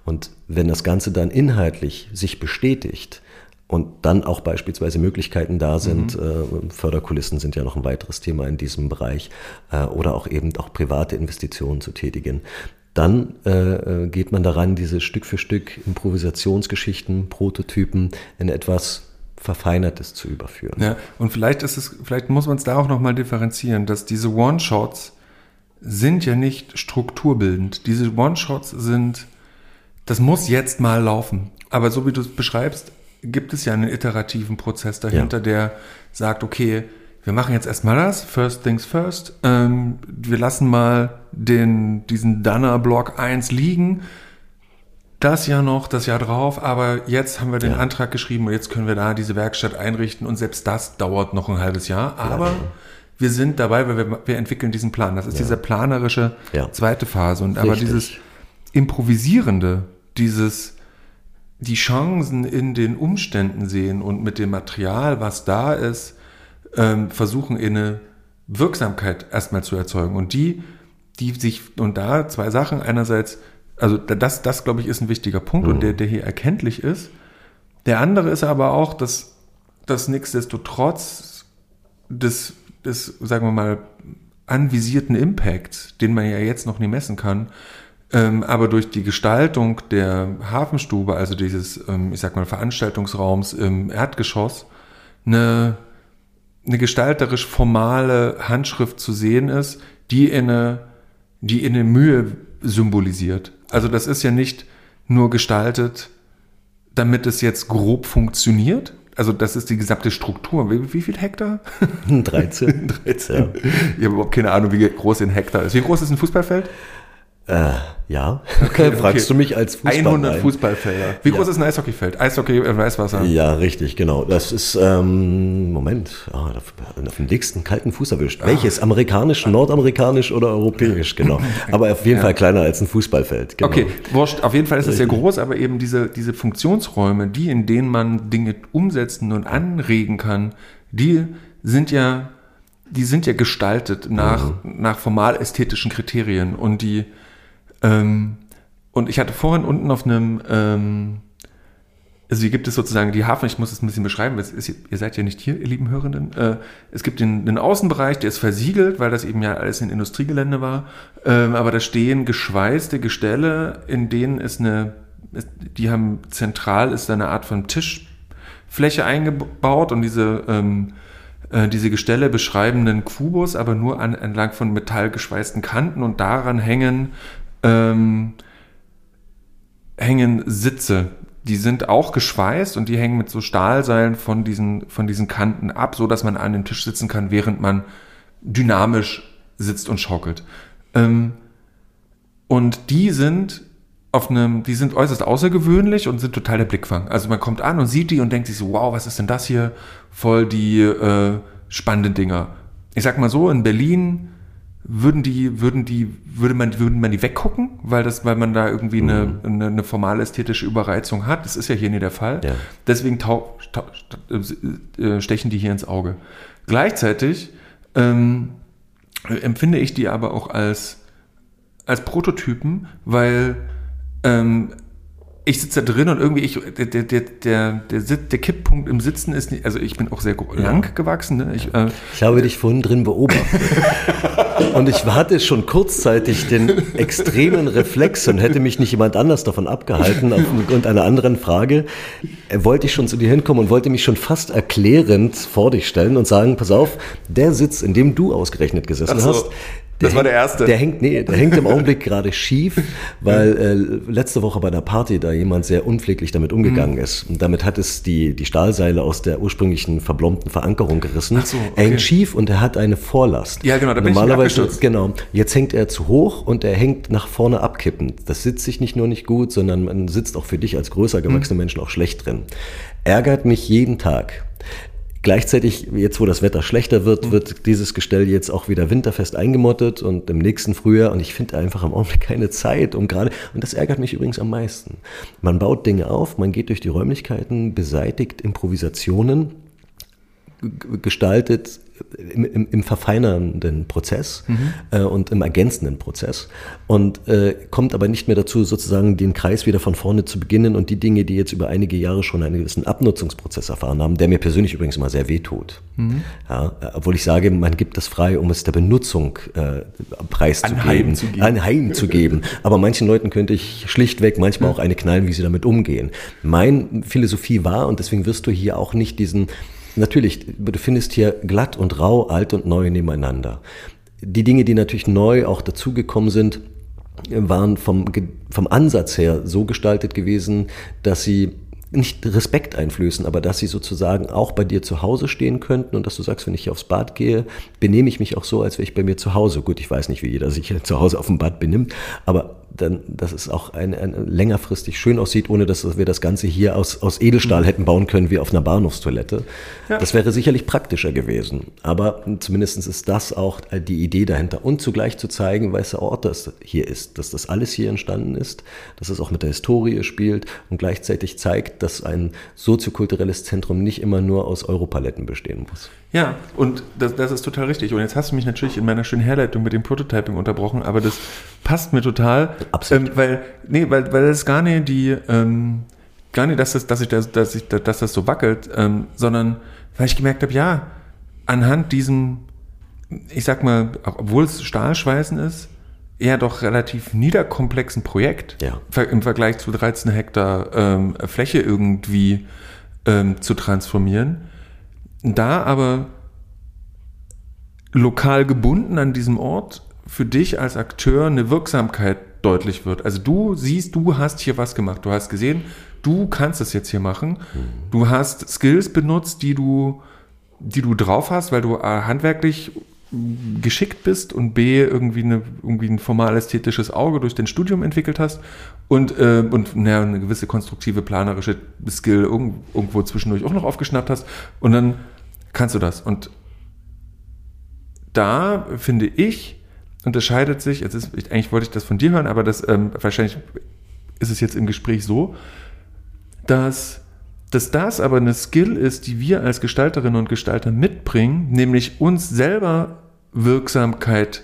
Und wenn das Ganze dann inhaltlich sich bestätigt und dann auch beispielsweise Möglichkeiten da sind, mhm. äh, Förderkulissen sind ja noch ein weiteres Thema in diesem Bereich, äh, oder auch eben auch private Investitionen zu tätigen, dann äh, geht man daran, diese Stück für Stück Improvisationsgeschichten, Prototypen in etwas Verfeinertes zu überführen.
Ja, und vielleicht ist es, vielleicht muss man es da auch nochmal differenzieren, dass diese One-Shots sind ja nicht strukturbildend. Diese One-Shots sind, das muss jetzt mal laufen. Aber so wie du es beschreibst, gibt es ja einen iterativen Prozess dahinter, ja. der sagt, okay, wir machen jetzt erstmal das, first things first. Ähm, wir lassen mal den, diesen Danner-Block 1 liegen. Das Jahr noch, das Jahr drauf, aber jetzt haben wir den ja. Antrag geschrieben und jetzt können wir da diese Werkstatt einrichten und selbst das dauert noch ein halbes Jahr. Aber ja. wir sind dabei, weil wir, wir entwickeln diesen Plan. Das ist diese planerische zweite Phase. Und Richtig. aber dieses Improvisierende, dieses die Chancen in den Umständen sehen und mit dem Material, was da ist, ähm, versuchen, eine Wirksamkeit erstmal zu erzeugen. Und die, die sich, und da zwei Sachen. Einerseits, also das, das glaube ich, ist ein wichtiger Punkt mhm. und der, der hier erkenntlich ist. Der andere ist aber auch, dass, dass nichtsdestotrotz des, des, sagen wir mal, anvisierten Impacts, den man ja jetzt noch nie messen kann, ähm, aber durch die Gestaltung der Hafenstube, also dieses, ähm, ich sag mal, Veranstaltungsraums im Erdgeschoss, eine eine gestalterisch formale Handschrift zu sehen ist, die in eine, die in eine Mühe symbolisiert. Also das ist ja nicht nur gestaltet, damit es jetzt grob funktioniert. Also das ist die gesamte Struktur. Wie, wie viel Hektar?
13.
13. Ja. Ich habe überhaupt keine Ahnung, wie groß ein Hektar ist. Wie groß ist ein Fußballfeld?
Äh, ja. Okay, Fragst okay. du mich als
Fußball 100 ein? Fußballfelder. Wie groß ist ein Eishockeyfeld? Eishockey im Weißwasser.
Ja, richtig, genau. Das ist, ähm, Moment, ah, auf dem dicksten kalten Fuß erwischt. Ah. Welches? Amerikanisch, nordamerikanisch oder europäisch? Genau. Aber auf jeden ja. Fall kleiner als ein Fußballfeld.
Genau. Okay, wurscht. Auf jeden Fall ist es sehr groß, aber eben diese, diese Funktionsräume, die, in denen man Dinge umsetzen und anregen kann, die sind ja, die sind ja gestaltet nach, mhm. nach formal ästhetischen Kriterien und die, ähm, und ich hatte vorhin unten auf einem, ähm, also hier gibt es sozusagen die Hafen, ich muss es ein bisschen beschreiben, ist, ihr seid ja nicht hier, ihr lieben Hörenden. Äh, es gibt den, den, Außenbereich, der ist versiegelt, weil das eben ja alles in Industriegelände war. Ähm, aber da stehen geschweißte Gestelle, in denen ist eine, die haben zentral ist eine Art von Tischfläche eingebaut und diese ähm, äh, diese Gestelle beschreiben einen Kubus, aber nur an, entlang von metallgeschweißten Kanten und daran hängen ähm, hängen Sitze. Die sind auch geschweißt und die hängen mit so Stahlseilen von diesen, von diesen Kanten ab, so dass man an dem Tisch sitzen kann, während man dynamisch sitzt und schaukelt. Ähm, und die sind auf einem, die sind äußerst außergewöhnlich und sind total der Blickfang. Also man kommt an und sieht die und denkt sich so, wow, was ist denn das hier? Voll die äh, spannenden Dinger. Ich sag mal so, in Berlin würden die, würden die, würde man, würden man die weggucken, weil das, weil man da irgendwie mhm. eine, eine, eine formale ästhetische Überreizung hat. Das ist ja hier nie der Fall. Ja. Deswegen tau, tau, äh, stechen die hier ins Auge. Gleichzeitig ähm, empfinde ich die aber auch als, als Prototypen, weil ähm, ich sitze da drin und irgendwie ich, der, der, der, der, der, Kipppunkt im Sitzen ist nicht, also ich bin auch sehr lang gewachsen. Ne?
Ich, äh, ich habe dich vorhin drin beobachtet. und ich hatte schon kurzzeitig den extremen Reflex und hätte mich nicht jemand anders davon abgehalten, aufgrund einer anderen Frage, äh, wollte ich schon zu dir hinkommen und wollte mich schon fast erklärend vor dich stellen und sagen, pass auf, der Sitz, in dem du ausgerechnet gesessen so. hast,
das war der erste.
Der hängt, nee, der hängt im Augenblick gerade schief, weil äh, letzte Woche bei einer Party da jemand sehr unpfleglich damit umgegangen mhm. ist. Und damit hat es die, die Stahlseile aus der ursprünglichen verblombten Verankerung gerissen. Ach so, okay. Er hängt schief und er hat eine Vorlast.
Ja, genau,
da bin Normalerweise, ich Genau. Jetzt hängt er zu hoch und er hängt nach vorne abkippend. Das sitzt sich nicht nur nicht gut, sondern man sitzt auch für dich als größer gewachsene mhm. Menschen auch schlecht drin. Ärgert mich jeden Tag. Gleichzeitig, jetzt wo das Wetter schlechter wird, mhm. wird dieses Gestell jetzt auch wieder winterfest eingemottet und im nächsten Frühjahr. Und ich finde einfach im Augenblick keine Zeit, um gerade, und das ärgert mich übrigens am meisten. Man baut Dinge auf, man geht durch die Räumlichkeiten, beseitigt Improvisationen, gestaltet im, im, im verfeinernden Prozess mhm. äh, und im ergänzenden Prozess und äh, kommt aber nicht mehr dazu, sozusagen den Kreis wieder von vorne zu beginnen und die Dinge, die jetzt über einige Jahre schon einen gewissen Abnutzungsprozess erfahren haben, der mir persönlich übrigens immer sehr weh tut. Mhm. Ja, obwohl ich sage, man gibt das frei, um es der Benutzung äh, preiszugeben,
ein zu
ein Heim zu geben. Aber manchen Leuten könnte ich schlichtweg manchmal auch eine knallen, wie sie damit umgehen. Mein Philosophie war, und deswegen wirst du hier auch nicht diesen Natürlich, du findest hier glatt und rau, alt und neu nebeneinander. Die Dinge, die natürlich neu auch dazugekommen sind, waren vom, vom Ansatz her so gestaltet gewesen, dass sie nicht Respekt einflößen, aber dass sie sozusagen auch bei dir zu Hause stehen könnten und dass du sagst, wenn ich hier aufs Bad gehe, benehme ich mich auch so, als wäre ich bei mir zu Hause. Gut, ich weiß nicht, wie jeder sich zu Hause auf dem Bad benimmt, aber dann, dass es auch ein, ein längerfristig schön aussieht, ohne dass wir das Ganze hier aus, aus Edelstahl mhm. hätten bauen können wie auf einer Bahnhofstoilette. Ja. Das wäre sicherlich praktischer gewesen. Aber zumindest ist das auch die Idee dahinter. Und zugleich zu zeigen, welcher Ort das hier ist, dass das alles hier entstanden ist, dass es auch mit der Historie spielt und gleichzeitig zeigt, dass ein soziokulturelles Zentrum nicht immer nur aus Europaletten bestehen muss.
Ja, und das, das ist total richtig. Und jetzt hast du mich natürlich in meiner schönen Herleitung mit dem Prototyping unterbrochen, aber das passt mir total.
Absolut.
Ähm, weil, nee, weil, weil das gar nicht die, ähm, gar nicht, dass das, dass ich das, dass ich, dass das so wackelt, ähm, sondern weil ich gemerkt habe, ja, anhand diesem, ich sag mal, obwohl es Stahlschweißen ist, eher doch relativ niederkomplexen Projekt
ja.
im Vergleich zu 13 Hektar ähm, Fläche irgendwie ähm, zu transformieren. Da aber lokal gebunden an diesem Ort für dich als Akteur eine Wirksamkeit deutlich wird. Also du siehst, du hast hier was gemacht. Du hast gesehen, du kannst es jetzt hier machen. Mhm. Du hast Skills benutzt, die du, die du drauf hast, weil du A, handwerklich geschickt bist und B, irgendwie, eine, irgendwie ein formal ästhetisches Auge durch dein Studium entwickelt hast und, äh, und naja, eine gewisse konstruktive, planerische Skill irgendwo zwischendurch auch noch aufgeschnappt hast und dann kannst du das. Und da finde ich, unterscheidet sich, jetzt ist, eigentlich wollte ich das von dir hören, aber das ähm, wahrscheinlich ist es jetzt im Gespräch so, dass, dass das aber eine Skill ist, die wir als Gestalterinnen und Gestalter mitbringen, nämlich uns selber Wirksamkeit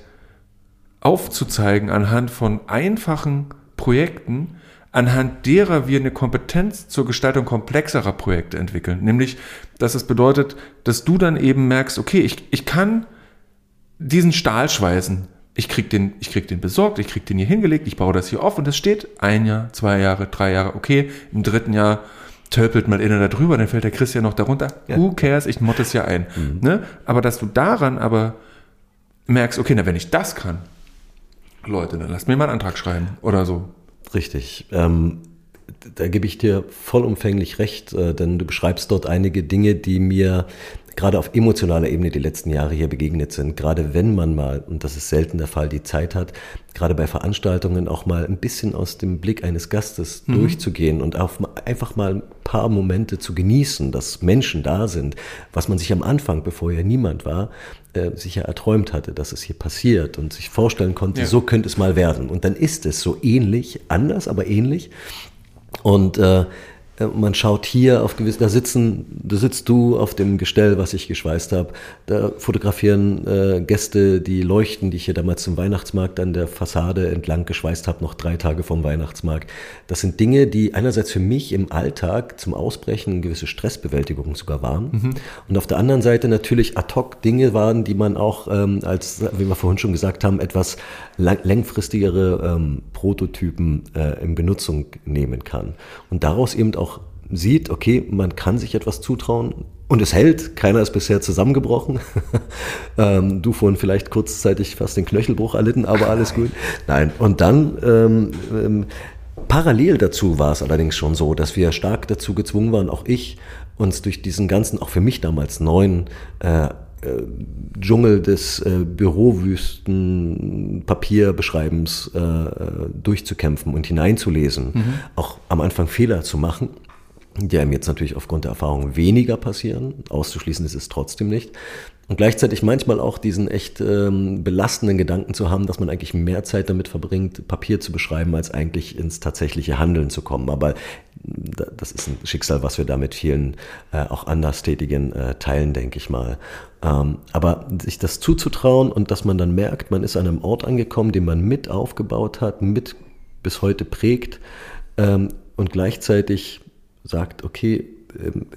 aufzuzeigen anhand von einfachen Projekten, anhand derer wir eine Kompetenz zur Gestaltung komplexerer Projekte entwickeln. Nämlich, dass es bedeutet, dass du dann eben merkst, okay, ich, ich kann diesen Stahl schweißen ich krieg den, ich krieg den besorgt, ich krieg den hier hingelegt, ich baue das hier auf und es steht ein Jahr, zwei Jahre, drei Jahre, okay, im dritten Jahr tölpelt mal einer da drüber, dann fällt der Chris ja noch darunter. Ja. Who cares, ich motte es ja ein. Mhm. Ne? Aber dass du daran aber merkst, okay, na wenn ich das kann, Leute, dann lasst mir mal einen Antrag schreiben oder so.
Richtig. Ähm, da gebe ich dir vollumfänglich recht, äh, denn du beschreibst dort einige Dinge, die mir gerade auf emotionaler Ebene die letzten Jahre hier begegnet sind. Gerade wenn man mal, und das ist selten der Fall, die Zeit hat, gerade bei Veranstaltungen auch mal ein bisschen aus dem Blick eines Gastes mhm. durchzugehen und auf, einfach mal ein paar Momente zu genießen, dass Menschen da sind, was man sich am Anfang, bevor ja niemand war, äh, sich ja erträumt hatte, dass es hier passiert und sich vorstellen konnte, ja. so könnte es mal werden. Und dann ist es so ähnlich, anders, aber ähnlich. Und äh, man schaut hier auf gewisse, da sitzen, da sitzt du auf dem Gestell, was ich geschweißt habe. Da fotografieren äh, Gäste die Leuchten, die ich hier damals zum Weihnachtsmarkt an der Fassade entlang geschweißt habe, noch drei Tage vom Weihnachtsmarkt. Das sind Dinge, die einerseits für mich im Alltag zum Ausbrechen eine gewisse Stressbewältigung sogar waren. Mhm. Und auf der anderen Seite natürlich ad hoc Dinge waren, die man auch ähm, als, wie wir vorhin schon gesagt haben, etwas lang, längfristigere ähm, Prototypen äh, in Benutzung nehmen kann. Und daraus eben auch sieht, okay, man kann sich etwas zutrauen und es hält. Keiner ist bisher zusammengebrochen. ähm, du vorhin vielleicht kurzzeitig fast den Knöchelbruch erlitten, aber alles gut. Nein, und dann ähm, ähm, parallel dazu war es allerdings schon so, dass wir stark dazu gezwungen waren, auch ich, uns durch diesen ganzen, auch für mich damals neuen äh, äh Dschungel des äh, Bürowüsten Papierbeschreibens äh, äh, durchzukämpfen und hineinzulesen, mhm. auch am Anfang Fehler zu machen die einem jetzt natürlich aufgrund der Erfahrung weniger passieren. Auszuschließen ist es trotzdem nicht. Und gleichzeitig manchmal auch diesen echt ähm, belastenden Gedanken zu haben, dass man eigentlich mehr Zeit damit verbringt, Papier zu beschreiben, als eigentlich ins tatsächliche Handeln zu kommen. Aber das ist ein Schicksal, was wir da mit vielen äh, auch Anderstätigen äh, teilen, denke ich mal. Ähm, aber sich das zuzutrauen und dass man dann merkt, man ist an einem Ort angekommen, den man mit aufgebaut hat, mit bis heute prägt ähm, und gleichzeitig sagt, okay, ähm,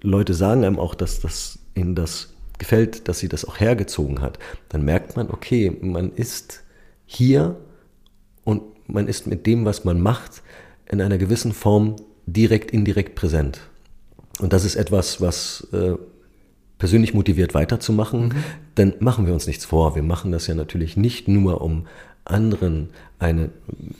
Leute sagen einem auch, dass das ihnen das gefällt, dass sie das auch hergezogen hat, dann merkt man, okay, man ist hier und man ist mit dem, was man macht, in einer gewissen Form direkt, indirekt präsent. Und das ist etwas, was äh, persönlich motiviert weiterzumachen, mhm. dann machen wir uns nichts vor. Wir machen das ja natürlich nicht nur, um anderen eine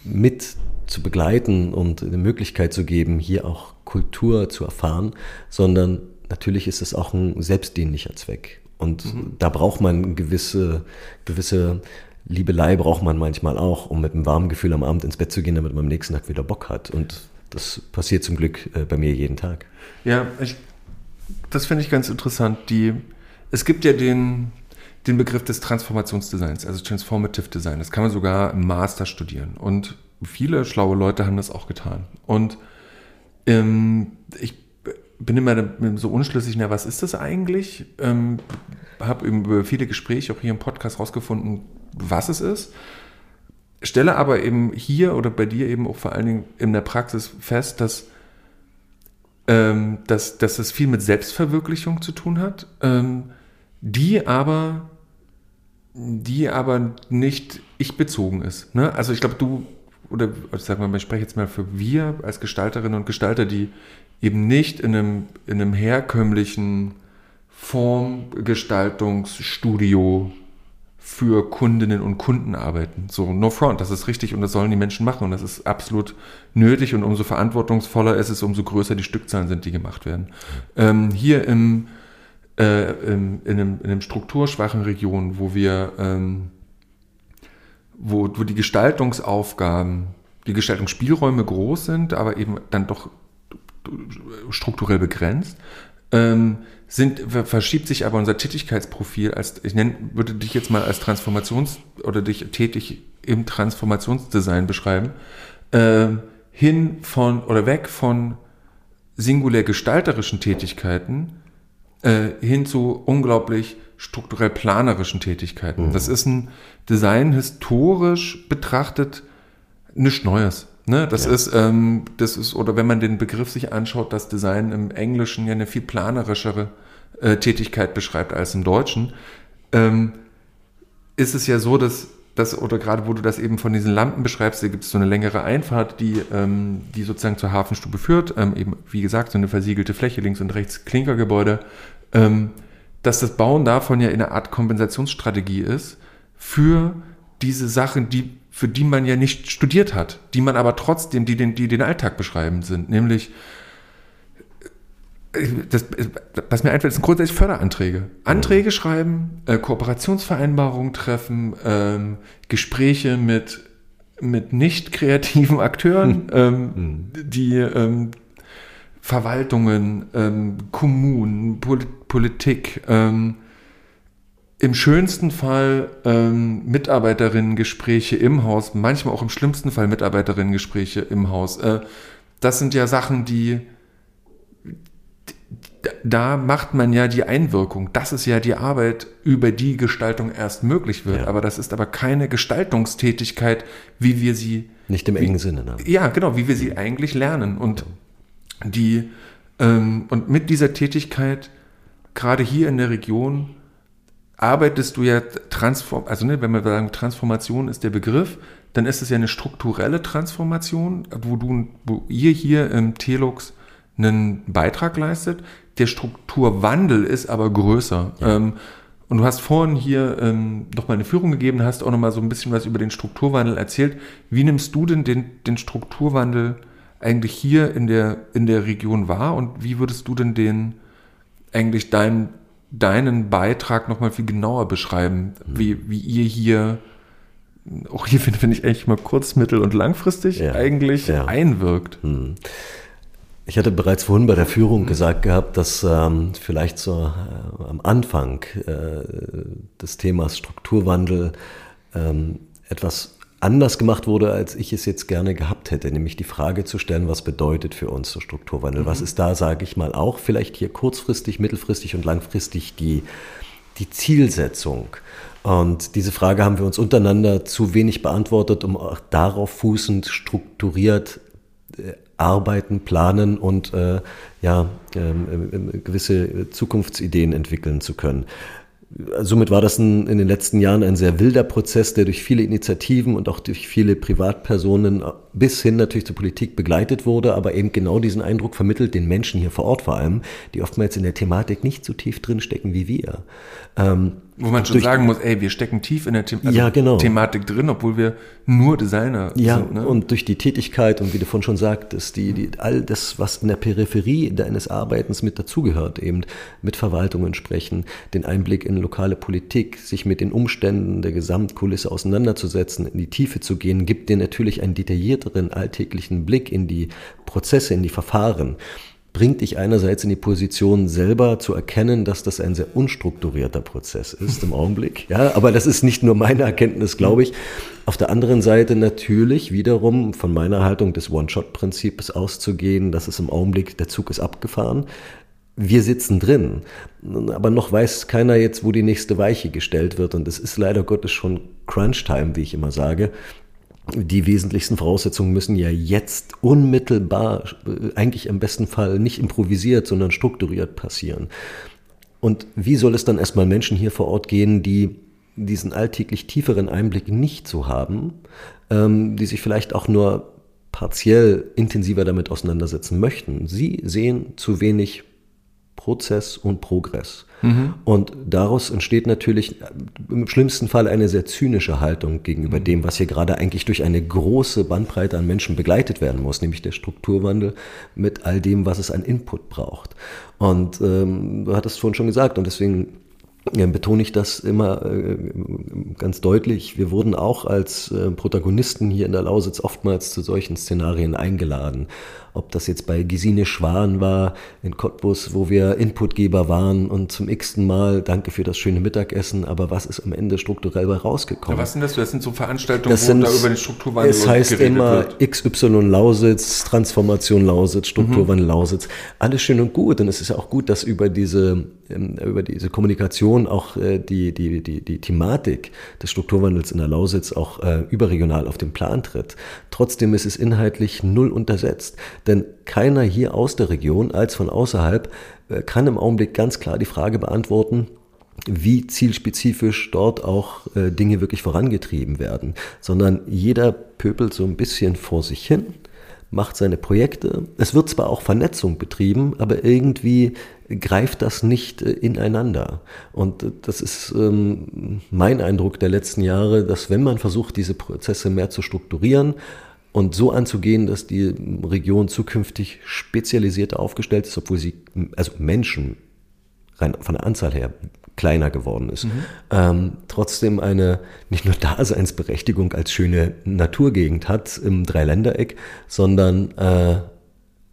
mit zu begleiten und eine Möglichkeit zu geben, hier auch Kultur zu erfahren, sondern natürlich ist es auch ein selbstdienlicher Zweck. Und mhm. da braucht man gewisse, gewisse Liebelei braucht man manchmal auch, um mit einem warmen Gefühl am Abend ins Bett zu gehen, damit man am nächsten Tag wieder Bock hat. Und das passiert zum Glück äh, bei mir jeden Tag.
Ja, ich, das finde ich ganz interessant. Die, es gibt ja den, den Begriff des Transformationsdesigns, also Transformative Design. Das kann man sogar im Master studieren. Und viele schlaue Leute haben das auch getan. Und ähm, ich bin immer so unschlüssig, na, was ist das eigentlich? Ähm, habe über viele Gespräche auch hier im Podcast rausgefunden, was es ist. Stelle aber eben hier oder bei dir eben auch vor allen Dingen in der Praxis fest, dass, ähm, dass, dass es viel mit Selbstverwirklichung zu tun hat, ähm, die aber die aber nicht ich bezogen ist. Ne? Also ich glaube, du, oder ich sag mal, ich spreche jetzt mal für wir als Gestalterinnen und Gestalter, die eben nicht in einem, in einem herkömmlichen Formgestaltungsstudio für Kundinnen und Kunden arbeiten. So, no front, das ist richtig und das sollen die Menschen machen und das ist absolut nötig und umso verantwortungsvoller ist es, umso größer die Stückzahlen sind, die gemacht werden. Ähm, hier im, äh, im, in, einem, in einem strukturschwachen Region, wo wir, ähm, wo, wo die Gestaltungsaufgaben, die Gestaltungsspielräume groß sind, aber eben dann doch strukturell begrenzt. Ähm, sind, verschiebt sich aber unser Tätigkeitsprofil als, ich nenne, würde dich jetzt mal als Transformations- oder dich tätig im Transformationsdesign beschreiben, äh, hin von oder weg von singulär gestalterischen Tätigkeiten äh, hin zu unglaublich strukturell planerischen Tätigkeiten. Mhm. Das ist ein Design historisch betrachtet nichts Neues. Ne, das ja. ist, ähm, das ist, oder wenn man den Begriff sich anschaut, das Design im Englischen ja eine viel planerischere äh, Tätigkeit beschreibt als im Deutschen, ähm, ist es ja so, dass das, oder gerade wo du das eben von diesen Lampen beschreibst, da gibt es so eine längere Einfahrt, die, ähm, die sozusagen zur Hafenstube führt, ähm, eben wie gesagt, so eine versiegelte Fläche, links und rechts Klinkergebäude, ähm, dass das Bauen davon ja eine Art Kompensationsstrategie ist für diese Sachen, die für die man ja nicht studiert hat, die man aber trotzdem, die den, die den Alltag beschreiben sind, nämlich äh, das, was mir einfällt, sind grundsätzlich Förderanträge. Anträge schreiben, äh, Kooperationsvereinbarungen treffen, ähm, Gespräche mit, mit nicht kreativen Akteuren, hm. ähm, hm. die ähm, Verwaltungen, ähm, Kommunen, Pol Politik, ähm, im schönsten Fall ähm, Mitarbeiterinnengespräche im Haus, manchmal auch im schlimmsten Fall Mitarbeiterinnengespräche im Haus. Äh, das sind ja Sachen, die da macht man ja die Einwirkung. Das ist ja die Arbeit, über die Gestaltung erst möglich wird. Ja. Aber das ist aber keine Gestaltungstätigkeit, wie wir sie.
Nicht im
wie,
engen Sinne. Ne?
Ja, genau, wie wir sie eigentlich lernen. Und die, ähm, und mit dieser Tätigkeit, gerade hier in der Region, arbeitest du ja transform, also ne, wenn wir sagen, Transformation ist der Begriff, dann ist es ja eine strukturelle Transformation, wo du, wo ihr hier im Telux einen Beitrag leistet. Der Strukturwandel ist aber größer. Ja. Ähm, und du hast vorhin hier ähm, nochmal eine Führung gegeben, hast auch nochmal so ein bisschen was über den Strukturwandel erzählt. Wie nimmst du denn den, den Strukturwandel eigentlich hier in der, in der Region wahr und wie würdest du denn den eigentlich deinen deinen Beitrag nochmal viel genauer beschreiben, mhm. wie, wie ihr hier, auch hier finde find ich eigentlich mal kurz-, mittel- und langfristig ja. eigentlich ja. einwirkt. Mhm.
Ich hatte bereits vorhin bei der Führung gesagt gehabt, dass ähm, vielleicht so äh, am Anfang äh, des Themas Strukturwandel ähm, etwas anders gemacht wurde, als ich es jetzt gerne gehabt hätte, nämlich die Frage zu stellen, was bedeutet für uns so Strukturwandel? Mhm. Was ist da, sage ich mal, auch vielleicht hier kurzfristig, mittelfristig und langfristig die, die Zielsetzung? Und diese Frage haben wir uns untereinander zu wenig beantwortet, um auch darauf fußend strukturiert äh, arbeiten, planen und äh, ja, ähm, äh, gewisse Zukunftsideen entwickeln zu können. Somit war das ein, in den letzten Jahren ein sehr wilder Prozess, der durch viele Initiativen und auch durch viele Privatpersonen bis hin natürlich zur Politik begleitet wurde, aber eben genau diesen Eindruck vermittelt, den Menschen hier vor Ort vor allem, die oftmals in der Thematik nicht so tief drinstecken wie wir.
Ähm, wo man schon sagen muss, ey, wir stecken tief in der The
also ja, genau.
Thematik drin, obwohl wir nur Designer
ja, sind. Ja, ne? und durch die Tätigkeit und wie du vorhin schon sagtest, die, die, all das, was in der Peripherie deines Arbeitens mit dazugehört, eben mit Verwaltungen sprechen, den Einblick in lokale Politik, sich mit den Umständen der Gesamtkulisse auseinanderzusetzen, in die Tiefe zu gehen, gibt dir natürlich einen detaillierteren alltäglichen Blick in die Prozesse, in die Verfahren bringt dich einerseits in die Position, selber zu erkennen, dass das ein sehr unstrukturierter Prozess ist im Augenblick. Ja, aber das ist nicht nur meine Erkenntnis, glaube ich. Auf der anderen Seite natürlich wiederum von meiner Haltung des One-Shot-Prinzips auszugehen, dass es im Augenblick, der Zug ist abgefahren. Wir sitzen drin, aber noch weiß keiner jetzt, wo die nächste Weiche gestellt wird. Und es ist leider Gottes schon Crunch-Time, wie ich immer sage die wesentlichsten Voraussetzungen müssen ja jetzt unmittelbar, äh, eigentlich im besten Fall nicht improvisiert, sondern strukturiert passieren. Und wie soll es dann erstmal Menschen hier vor Ort gehen, die diesen alltäglich tieferen Einblick nicht so haben, ähm, die sich vielleicht auch nur partiell intensiver damit auseinandersetzen möchten? Sie sehen zu wenig Prozess und Progress. Mhm. Und daraus entsteht natürlich im schlimmsten Fall eine sehr zynische Haltung gegenüber mhm. dem, was hier gerade eigentlich durch eine große Bandbreite an Menschen begleitet werden muss, nämlich der Strukturwandel mit all dem, was es an Input braucht. Und ähm, du hattest vorhin schon gesagt, und deswegen ja, betone ich das immer äh, ganz deutlich. Wir wurden auch als äh, Protagonisten hier in der Lausitz oftmals zu solchen Szenarien eingeladen ob das jetzt bei Gesine Schwan war in Cottbus, wo wir Inputgeber waren und zum x-ten Mal danke für das schöne Mittagessen, aber was ist am Ende strukturell bei rausgekommen?
Ja, was sind das? Das sind so Veranstaltungen,
das wo sind, da über den Strukturwandel Es heißt immer wird. XY Lausitz, Transformation Lausitz, Strukturwandel mhm. Lausitz. Alles schön und gut und es ist ja auch gut, dass über diese, ähm, über diese Kommunikation auch äh, die, die, die, die Thematik des Strukturwandels in der Lausitz auch äh, überregional auf den Plan tritt. Trotzdem ist es inhaltlich null untersetzt. Denn keiner hier aus der Region als von außerhalb äh, kann im Augenblick ganz klar die Frage beantworten, wie zielspezifisch dort auch äh, Dinge wirklich vorangetrieben werden, sondern jeder pöbelt so ein bisschen vor sich hin, macht seine Projekte. Es wird zwar auch Vernetzung betrieben, aber irgendwie greift das nicht äh, ineinander. Und das ist ähm, mein Eindruck der letzten Jahre, dass wenn man versucht, diese Prozesse mehr zu strukturieren, und so anzugehen, dass die Region zukünftig spezialisierter aufgestellt ist, obwohl sie, also Menschen rein von der Anzahl her kleiner geworden ist, mhm. ähm, trotzdem eine nicht nur Daseinsberechtigung als schöne Naturgegend hat im Dreiländereck, sondern äh,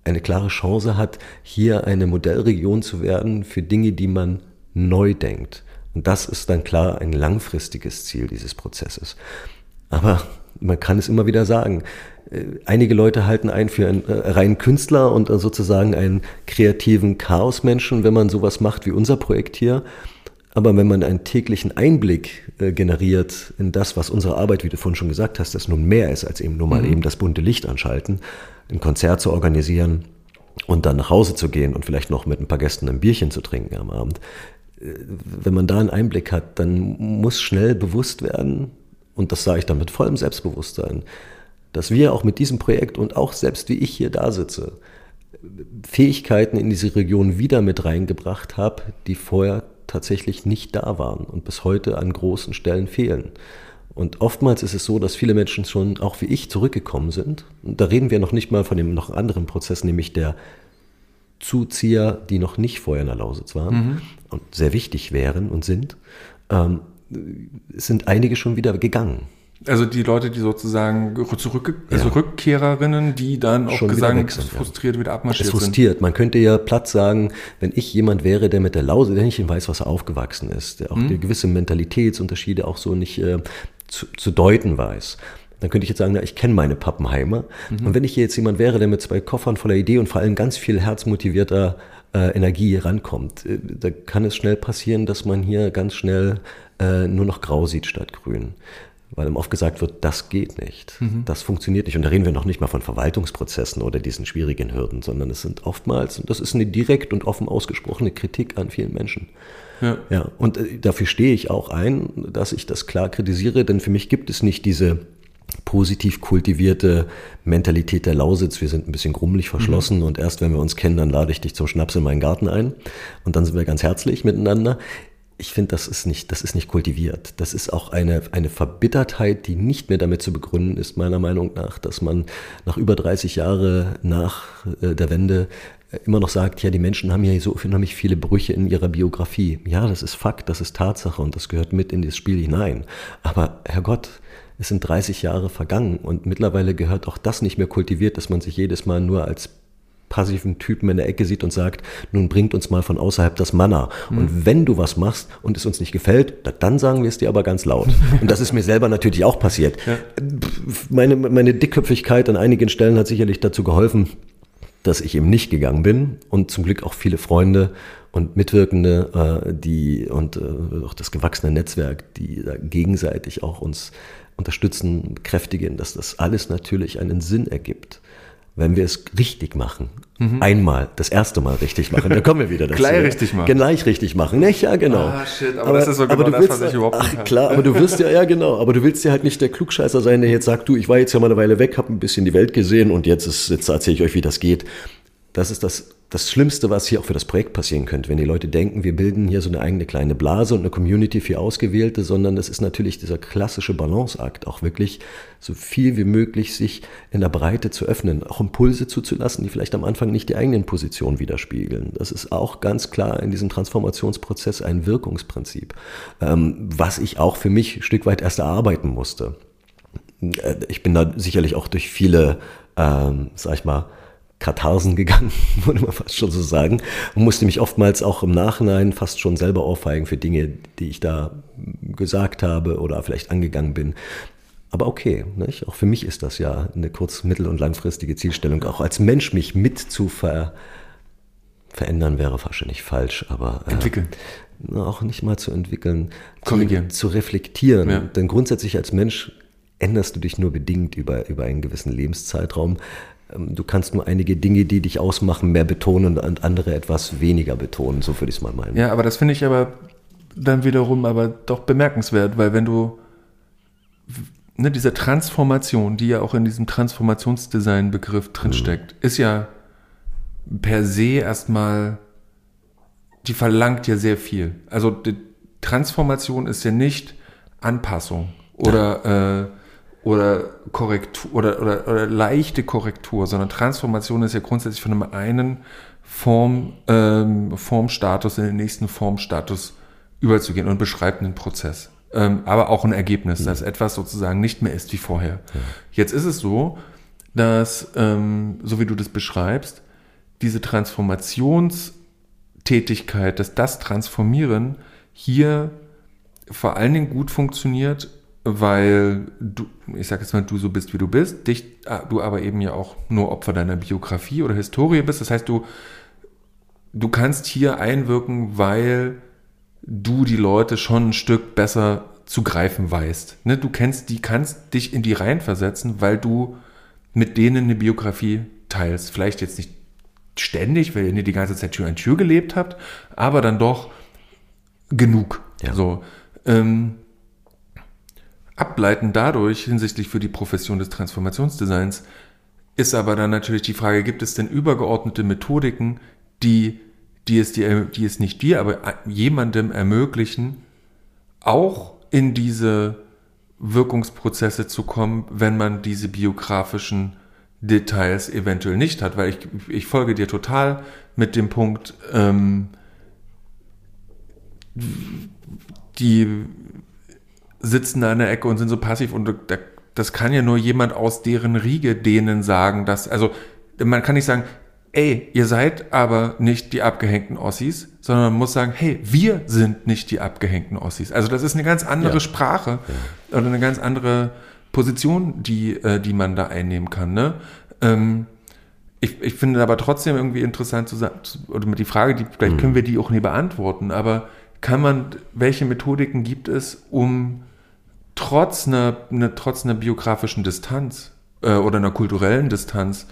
eine klare Chance hat, hier eine Modellregion zu werden für Dinge, die man neu denkt. Und das ist dann klar ein langfristiges Ziel dieses Prozesses. Aber man kann es immer wieder sagen. Äh, einige Leute halten einen für einen äh, reinen Künstler und äh, sozusagen einen kreativen Chaosmenschen, wenn man sowas macht wie unser Projekt hier. Aber wenn man einen täglichen Einblick generiert in das, was unsere Arbeit, wie du vorhin schon gesagt hast, das nun mehr ist als eben nur mal mhm. eben das bunte Licht anschalten, ein Konzert zu organisieren und dann nach Hause zu gehen und vielleicht noch mit ein paar Gästen ein Bierchen zu trinken am Abend. Wenn man da einen Einblick hat, dann muss schnell bewusst werden, und das sage ich dann mit vollem Selbstbewusstsein, dass wir auch mit diesem Projekt und auch selbst wie ich hier da sitze, Fähigkeiten in diese Region wieder mit reingebracht habe, die vorher tatsächlich nicht da waren und bis heute an großen Stellen fehlen. Und oftmals ist es so, dass viele Menschen schon, auch wie ich, zurückgekommen sind. Und da reden wir noch nicht mal von dem noch anderen Prozess, nämlich der Zuzieher, die noch nicht vorher in der Lausitz waren mhm. und sehr wichtig wären und sind. Ähm, sind einige schon wieder gegangen.
Also die Leute, die sozusagen zurück, also
Ja.
Rückkehrerinnen, die dann auch
Schon wieder
gesagt,
weg sind, ja.
frustriert wieder
Es
abmarschiert sind.
frustriert. Man könnte ja platt sagen, wenn ich jemand wäre, der mit der Lause, der nicht weiß, was er aufgewachsen ist, der auch
Mhm.
die gewisse Mentalitätsunterschiede auch so nicht äh, zu, zu deuten weiß. Dann könnte ich jetzt sagen, na, ich kenne meine Pappenheimer.
Mhm.
Und wenn ich hier jetzt jemand wäre, der mit zwei Koffern voller Idee und vor allem ganz viel herzmotivierter äh, Energie rankommt, äh, da kann es schnell passieren, dass man hier ganz schnell äh, nur noch grau sieht statt grün. Weil ihm oft gesagt wird, das geht nicht, das funktioniert nicht. Und da reden wir noch nicht mal von Verwaltungsprozessen oder diesen schwierigen Hürden, sondern es sind oftmals, und das ist eine direkt und offen ausgesprochene Kritik an vielen Menschen.
Ja.
Ja, und äh, dafür stehe ich auch ein, dass ich das klar kritisiere, denn für mich gibt es nicht diese positiv kultivierte Mentalität der Lausitz. Wir sind ein bisschen grummelig verschlossen und erst wenn wir uns kennen, dann lade ich dich zum Schnaps in meinen Garten ein und dann sind wir ganz herzlich miteinander. Ich finde, das ist nicht, das ist nicht kultiviert. Das ist auch eine, eine Verbittertheit, die nicht mehr damit zu begründen ist, meiner Meinung nach, dass man nach über 30 Jahre nach äh, der Wende äh, immer noch sagt, ja, die Menschen haben ja so unheimlich viele Brüche in ihrer Biografie. Ja, das ist Fakt, das ist Tatsache und das gehört mit in das Spiel hinein. Aber Herrgott, es sind 30 Jahre vergangen und mittlerweile gehört auch das nicht mehr kultiviert, dass man sich jedes Mal nur als passiven Typen in der Ecke sieht und sagt, nun bringt uns mal von außerhalb das Manna. Und wenn du was machst und es uns nicht gefällt, da- dann sagen wir es dir aber ganz laut. Und das ist mir selber natürlich auch passiert. Meine, meine Dickköpfigkeit an einigen Stellen hat sicherlich dazu geholfen, dass ich eben nicht gegangen bin und zum Glück auch viele Freunde und Mitwirkende, äh, die und äh, auch das gewachsene Netzwerk, die da gegenseitig auch uns unterstützen, kräftigen, dass das alles natürlich einen Sinn ergibt. Wenn wir es richtig machen, einmal, das erste Mal richtig machen, dann kommen wir wieder dazu.
Mhm. Gleich richtig machen.
Gleich richtig machen, nicht? Ja, genau.
Ah, shit, aber das ist so genau
du
das,
willst,
was ich überhaupt nicht
Ach
kann.
klar, aber du wirst ja, ja genau, aber du willst ja halt nicht der Klugscheißer sein, der jetzt sagt, du, ich war jetzt ja mal eine Weile weg, habe ein bisschen die Welt gesehen und jetzt ist, jetzt erzähle ich euch, wie das geht. Das ist das, das Schlimmste, was hier auch für das Projekt passieren könnte, wenn die Leute denken, wir bilden hier so eine eigene kleine Blase und eine Community für Ausgewählte, sondern das ist natürlich dieser klassische Balanceakt, auch wirklich so viel wie möglich sich in der Breite zu öffnen, auch Impulse zuzulassen, die vielleicht am Anfang nicht die eigenen Positionen widerspiegeln. Das ist auch ganz klar in diesem Transformationsprozess ein Wirkungsprinzip, ähm, was ich auch für mich ein Stück weit erst erarbeiten musste. Äh, Ich bin da sicherlich auch durch viele, ähm, sag ich mal, Katharsen gegangen, würde man fast schon so sagen, und musste mich oftmals auch im Nachhinein fast schon selber ohrfeigen für Dinge, die ich da gesagt habe oder vielleicht angegangen bin. Aber okay, nicht? auch für mich ist das ja eine kurz-, mittel- und langfristige Zielstellung. Auch als Mensch mich mit zu ver verändern wäre wahrscheinlich falsch, aber äh,
Entwickeln.
auch nicht mal zu entwickeln,
Korrigieren.
Zu, zu reflektieren.
Ja.
Denn grundsätzlich als Mensch änderst du dich nur bedingt über, über einen gewissen Lebenszeitraum. Ähm, Du kannst nur einige Dinge, die dich ausmachen, mehr betonen und andere etwas weniger betonen. So würde ich es mal meinen.
Ja, aber das finde ich aber dann wiederum aber doch bemerkenswert, weil wenn du ne, diese Transformation, die ja auch in diesem Transformationsdesign-Begriff drinsteckt, ist ja per se erstmal, die verlangt ja sehr viel. Also die Transformation ist ja nicht Anpassung oder, äh, oder Korrektur oder, oder, oder leichte Korrektur, sondern Transformation ist ja grundsätzlich von einem einen Form, ähm, Formstatus in den nächsten Formstatus überzugehen und beschreibt einen Prozess. Ähm, aber auch ein Ergebnis, dass etwas sozusagen nicht mehr ist wie vorher. Jetzt ist es so, dass, ähm, so wie du das beschreibst, diese Transformationstätigkeit, dass das Transformieren hier vor allen Dingen gut funktioniert, weil du, ich sag jetzt mal, du so bist, wie du bist, dich, ah, du aber eben ja auch nur Opfer deiner Biografie oder Historie bist. Das heißt, du, du kannst hier einwirken, weil du die Leute schon ein Stück besser zu greifen weißt. Ne? Du kennst die, kannst dich in die Reihen versetzen, weil du mit denen eine Biografie teilst. Vielleicht jetzt nicht ständig, weil ihr nicht die ganze Zeit Tür an Tür gelebt habt, aber dann doch genug.
Ja.
So. Ähm, ableiten dadurch hinsichtlich für die Profession des Transformationsdesigns ist aber dann natürlich die Frage, gibt es denn übergeordnete Methodiken, die, die, es, dir, die es nicht dir, aber jemandem ermöglichen, auch in diese Wirkungsprozesse zu kommen, wenn man diese biografischen Details eventuell nicht hat, weil ich, ich folge dir total mit dem Punkt, ähm, die sitzen da in der Ecke und sind so passiv und da, das kann ja nur jemand aus deren Riege denen sagen, dass, also man kann nicht sagen, ey, ihr seid aber nicht die abgehängten Ossis, sondern man muss sagen, hey, wir sind nicht die abgehängten Ossis. Also das ist eine ganz andere ja. Sprache ja. oder eine ganz andere Position, die, äh, die man da einnehmen kann. Ne? Ähm, ich, ich finde aber trotzdem irgendwie interessant zu sagen, oder mit die Frage, die, vielleicht mhm. können wir die auch nie beantworten, aber kann man, welche Methodiken gibt es, um trotz einer, eine, trotz einer biografischen Distanz äh, oder einer kulturellen Distanz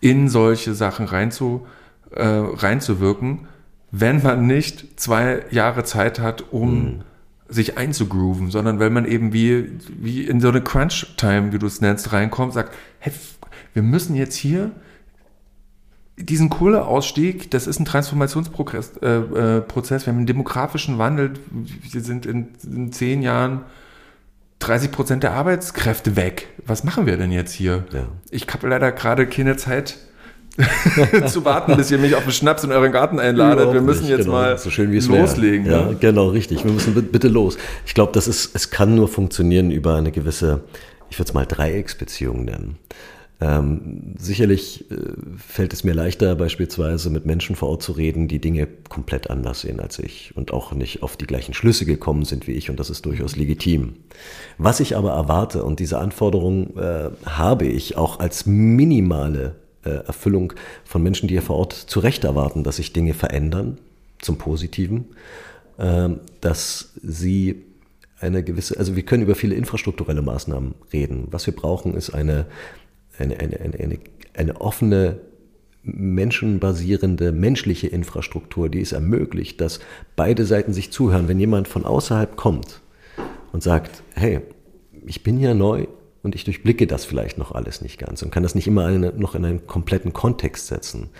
in solche Sachen reinzu, äh, reinzuwirken, wenn man nicht zwei Jahre Zeit hat, um mhm. sich einzugrooven, sondern wenn man eben wie, wie in so eine Crunch-Time, wie du es nennst, reinkommt, sagt, hey, wir müssen jetzt hier diesen Kohleausstieg, das ist ein Transformationsprozess. Äh, äh. Wir haben einen demografischen Wandel. Wir sind in, in zehn Jahren 30 Prozent der Arbeitskräfte weg. Was machen wir denn jetzt hier? Ja. Ich habe leider gerade keine Zeit zu warten, bis ihr mich auf den Schnaps in euren Garten einladet. Überhaupt wir müssen nicht, jetzt genau. mal
so schön, loslegen. Ja, ne? genau, richtig. Wir müssen bitte los. Ich glaube, das ist, es kann nur funktionieren über eine gewisse, ich würde es mal Dreiecksbeziehung nennen. Ähm, sicherlich äh, fällt es mir leichter, beispielsweise mit Menschen vor Ort zu reden, die Dinge komplett anders sehen als ich und auch nicht auf die gleichen Schlüsse gekommen sind wie ich und das ist durchaus legitim. Was ich aber erwarte und diese Anforderung äh, habe ich auch als minimale äh, Erfüllung von Menschen, die hier vor Ort zu Recht erwarten, dass sich Dinge verändern zum Positiven, äh, dass sie eine gewisse, also wir können über viele infrastrukturelle Maßnahmen reden. Was wir brauchen, ist eine eine, eine, eine, eine, offene, menschenbasierende, menschliche Infrastruktur, die es ermöglicht, dass beide Seiten sich zuhören. Wenn jemand von außerhalb kommt und sagt, hey, ich bin ja neu und ich durchblicke das vielleicht noch alles nicht ganz und kann das nicht immer eine, noch in einen kompletten Kontext setzen.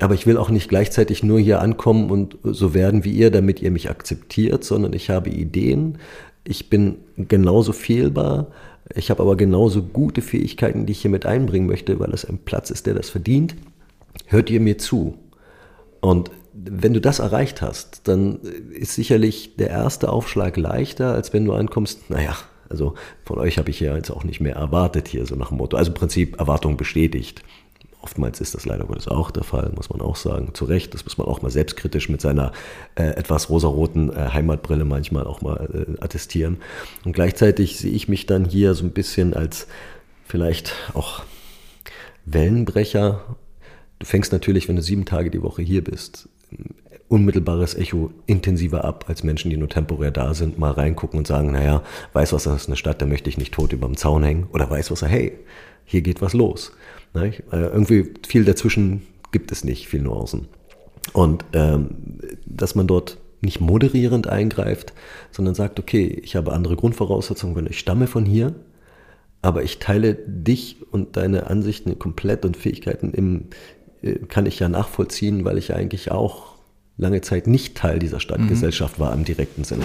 Aber ich will auch nicht gleichzeitig nur hier ankommen und so werden wie ihr, damit ihr mich akzeptiert, sondern ich habe Ideen, ich bin genauso fehlbar, ich habe aber genauso gute Fähigkeiten, die ich hier mit einbringen möchte, weil es ein Platz ist, der das verdient. Hört ihr mir zu? Und wenn du das erreicht hast, dann ist sicherlich der erste Aufschlag leichter, als wenn du ankommst, naja, also von euch habe ich ja jetzt auch nicht mehr erwartet hier, so nach dem Motto. Also im Prinzip Erwartung bestätigt. Oftmals ist das leider Gottes auch der Fall, muss man auch sagen. Zu Recht, das muss man auch mal selbstkritisch mit seiner äh, etwas rosaroten äh, Heimatbrille manchmal auch mal äh, attestieren. Und gleichzeitig sehe ich mich dann hier so ein bisschen als vielleicht auch Wellenbrecher. Du fängst natürlich, wenn du sieben Tage die Woche hier bist, unmittelbares Echo intensiver ab, als Menschen, die nur temporär da sind, mal reingucken und sagen, naja, Weißwasser ist eine Stadt, da möchte ich nicht tot über dem Zaun hängen. Oder Weißwasser, hey, hier geht was los. Äh, irgendwie viel dazwischen gibt es nicht, viel Nuancen. Und ähm, dass man dort nicht moderierend eingreift, sondern sagt, okay, ich habe andere Grundvoraussetzungen, ich stamme von hier, aber ich teile dich und deine Ansichten komplett und Fähigkeiten im, äh, kann ich ja nachvollziehen, weil ich eigentlich auch lange Zeit nicht Teil dieser Stadtgesellschaft mhm. war im direkten Sinne.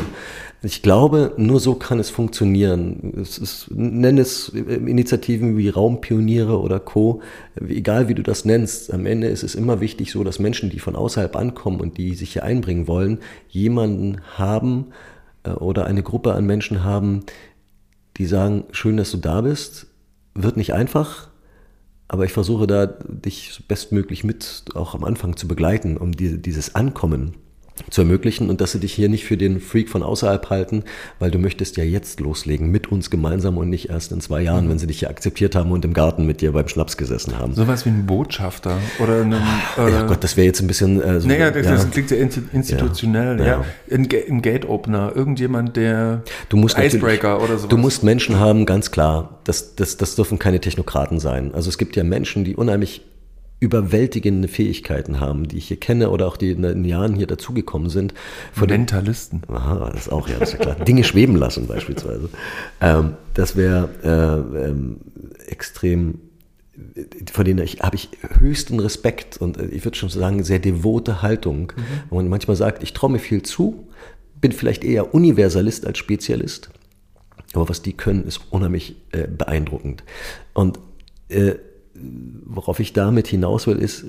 Ich glaube, nur so kann es funktionieren. Es ist, nenn es Initiativen wie Raumpioniere oder Co. Egal wie du das nennst, am Ende ist es immer wichtig so, dass Menschen, die von außerhalb ankommen und die sich hier einbringen wollen, jemanden haben äh, oder eine Gruppe an Menschen haben, die sagen, schön, dass du da bist. Wird nicht einfach, aber ich versuche da, dich bestmöglich mit auch am Anfang zu begleiten, um die, dieses Ankommen zu ermöglichen und dass sie dich hier nicht für den Freak von außerhalb halten, weil du möchtest ja jetzt loslegen mit uns gemeinsam und nicht erst in zwei Jahren, mhm. wenn sie dich hier akzeptiert haben und im Garten mit dir beim Schnaps gesessen haben.
Sowas wie ein Botschafter oder ein
oder ja Gott, das wäre jetzt ein bisschen
äh, so, naja, das, ja. das klingt sehr institutionell, ja. ja. Ein, ein Gate Opener, irgendjemand, der
du musst Icebreaker oder sowas. Du musst Menschen haben, ganz klar. Das, das, das dürfen keine Technokraten sein. Also es gibt ja Menschen, die unheimlich überwältigende Fähigkeiten haben, die ich hier kenne oder auch die in den Jahren hier dazugekommen sind.
Von Mentalisten.
Aha, das ist auch, ja, das ist ja klar. Dinge schweben lassen beispielsweise. Ähm, das wäre äh, ähm, extrem, von denen ich, habe ich höchsten Respekt und äh, ich würde schon sagen, sehr devote Haltung. Mhm. Wo man manchmal sagt, ich traue mir viel zu, bin vielleicht eher Universalist als Spezialist. Aber was die können, ist unheimlich äh, beeindruckend. Und äh, worauf ich damit hinaus will, ist,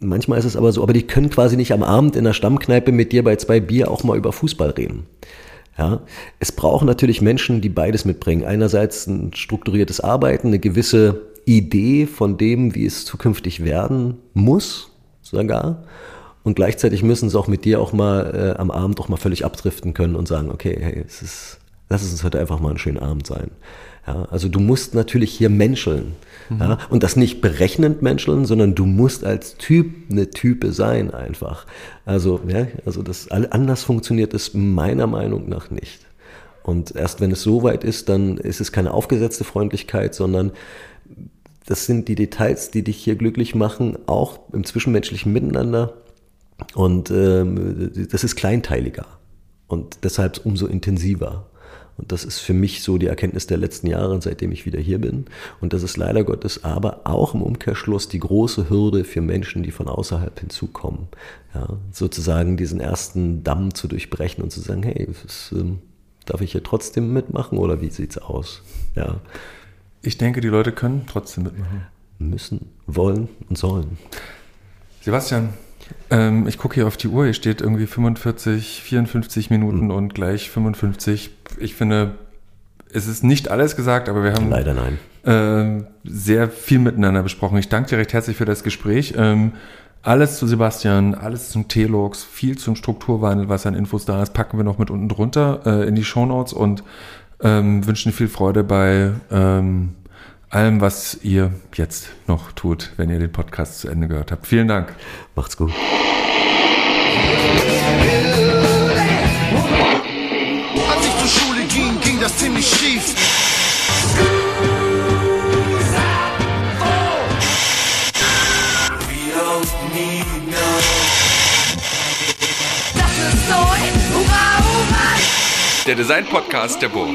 manchmal ist es aber so, aber die können quasi nicht am Abend in der Stammkneipe mit dir bei zwei Bier auch mal über Fußball reden. Ja, es brauchen natürlich Menschen, die beides mitbringen. Einerseits ein strukturiertes Arbeiten, eine gewisse Idee von dem, wie es zukünftig werden muss, sogar. Und gleichzeitig müssen sie auch mit dir auch mal äh, am Abend auch mal völlig abdriften können und sagen, okay, hey, es ist, lass es uns heute einfach mal ein schöner Abend sein. Ja, also du musst natürlich hier menscheln. Mhm. Ja, und das nicht berechnend menscheln, sondern du musst als Typ eine Type sein einfach. Also, ja, also das anders funktioniert es meiner Meinung nach nicht. Und erst wenn es so weit ist, dann ist es keine aufgesetzte Freundlichkeit, sondern das sind die Details, die dich hier glücklich machen, auch im zwischenmenschlichen Miteinander. Und ähm, das ist kleinteiliger und deshalb umso intensiver. Und das ist für mich so die Erkenntnis der letzten Jahre, seitdem ich wieder hier bin. Und das ist leider Gottes aber auch im Umkehrschluss die große Hürde für Menschen, die von außerhalb hinzukommen. Ja, sozusagen diesen ersten Damm zu durchbrechen und zu sagen, hey, das, ähm, darf ich hier trotzdem mitmachen oder wie sieht's aus? Ja.
Ich denke, die Leute können trotzdem mitmachen.
Müssen, wollen und sollen.
Sebastian, ähm, ich gucke hier auf die Uhr, hier steht irgendwie 45, 54 Minuten mhm. und gleich 55. Ich finde, es ist nicht alles gesagt, aber wir haben
leider nein
äh, sehr viel miteinander besprochen. Ich danke dir recht herzlich für das Gespräch. Ähm, alles zu Sebastian, alles zum Telux, viel zum Strukturwandel, was an Infos da ist, packen wir noch mit unten drunter äh, in die Shownotes und ähm, wünschen viel Freude bei ähm, allem, was ihr jetzt noch tut, wenn ihr den Podcast zu Ende gehört habt. Vielen Dank.
Macht's gut.
Als ich zur Schule ging, ging das ziemlich schief.
Der Design-Podcast der Burg.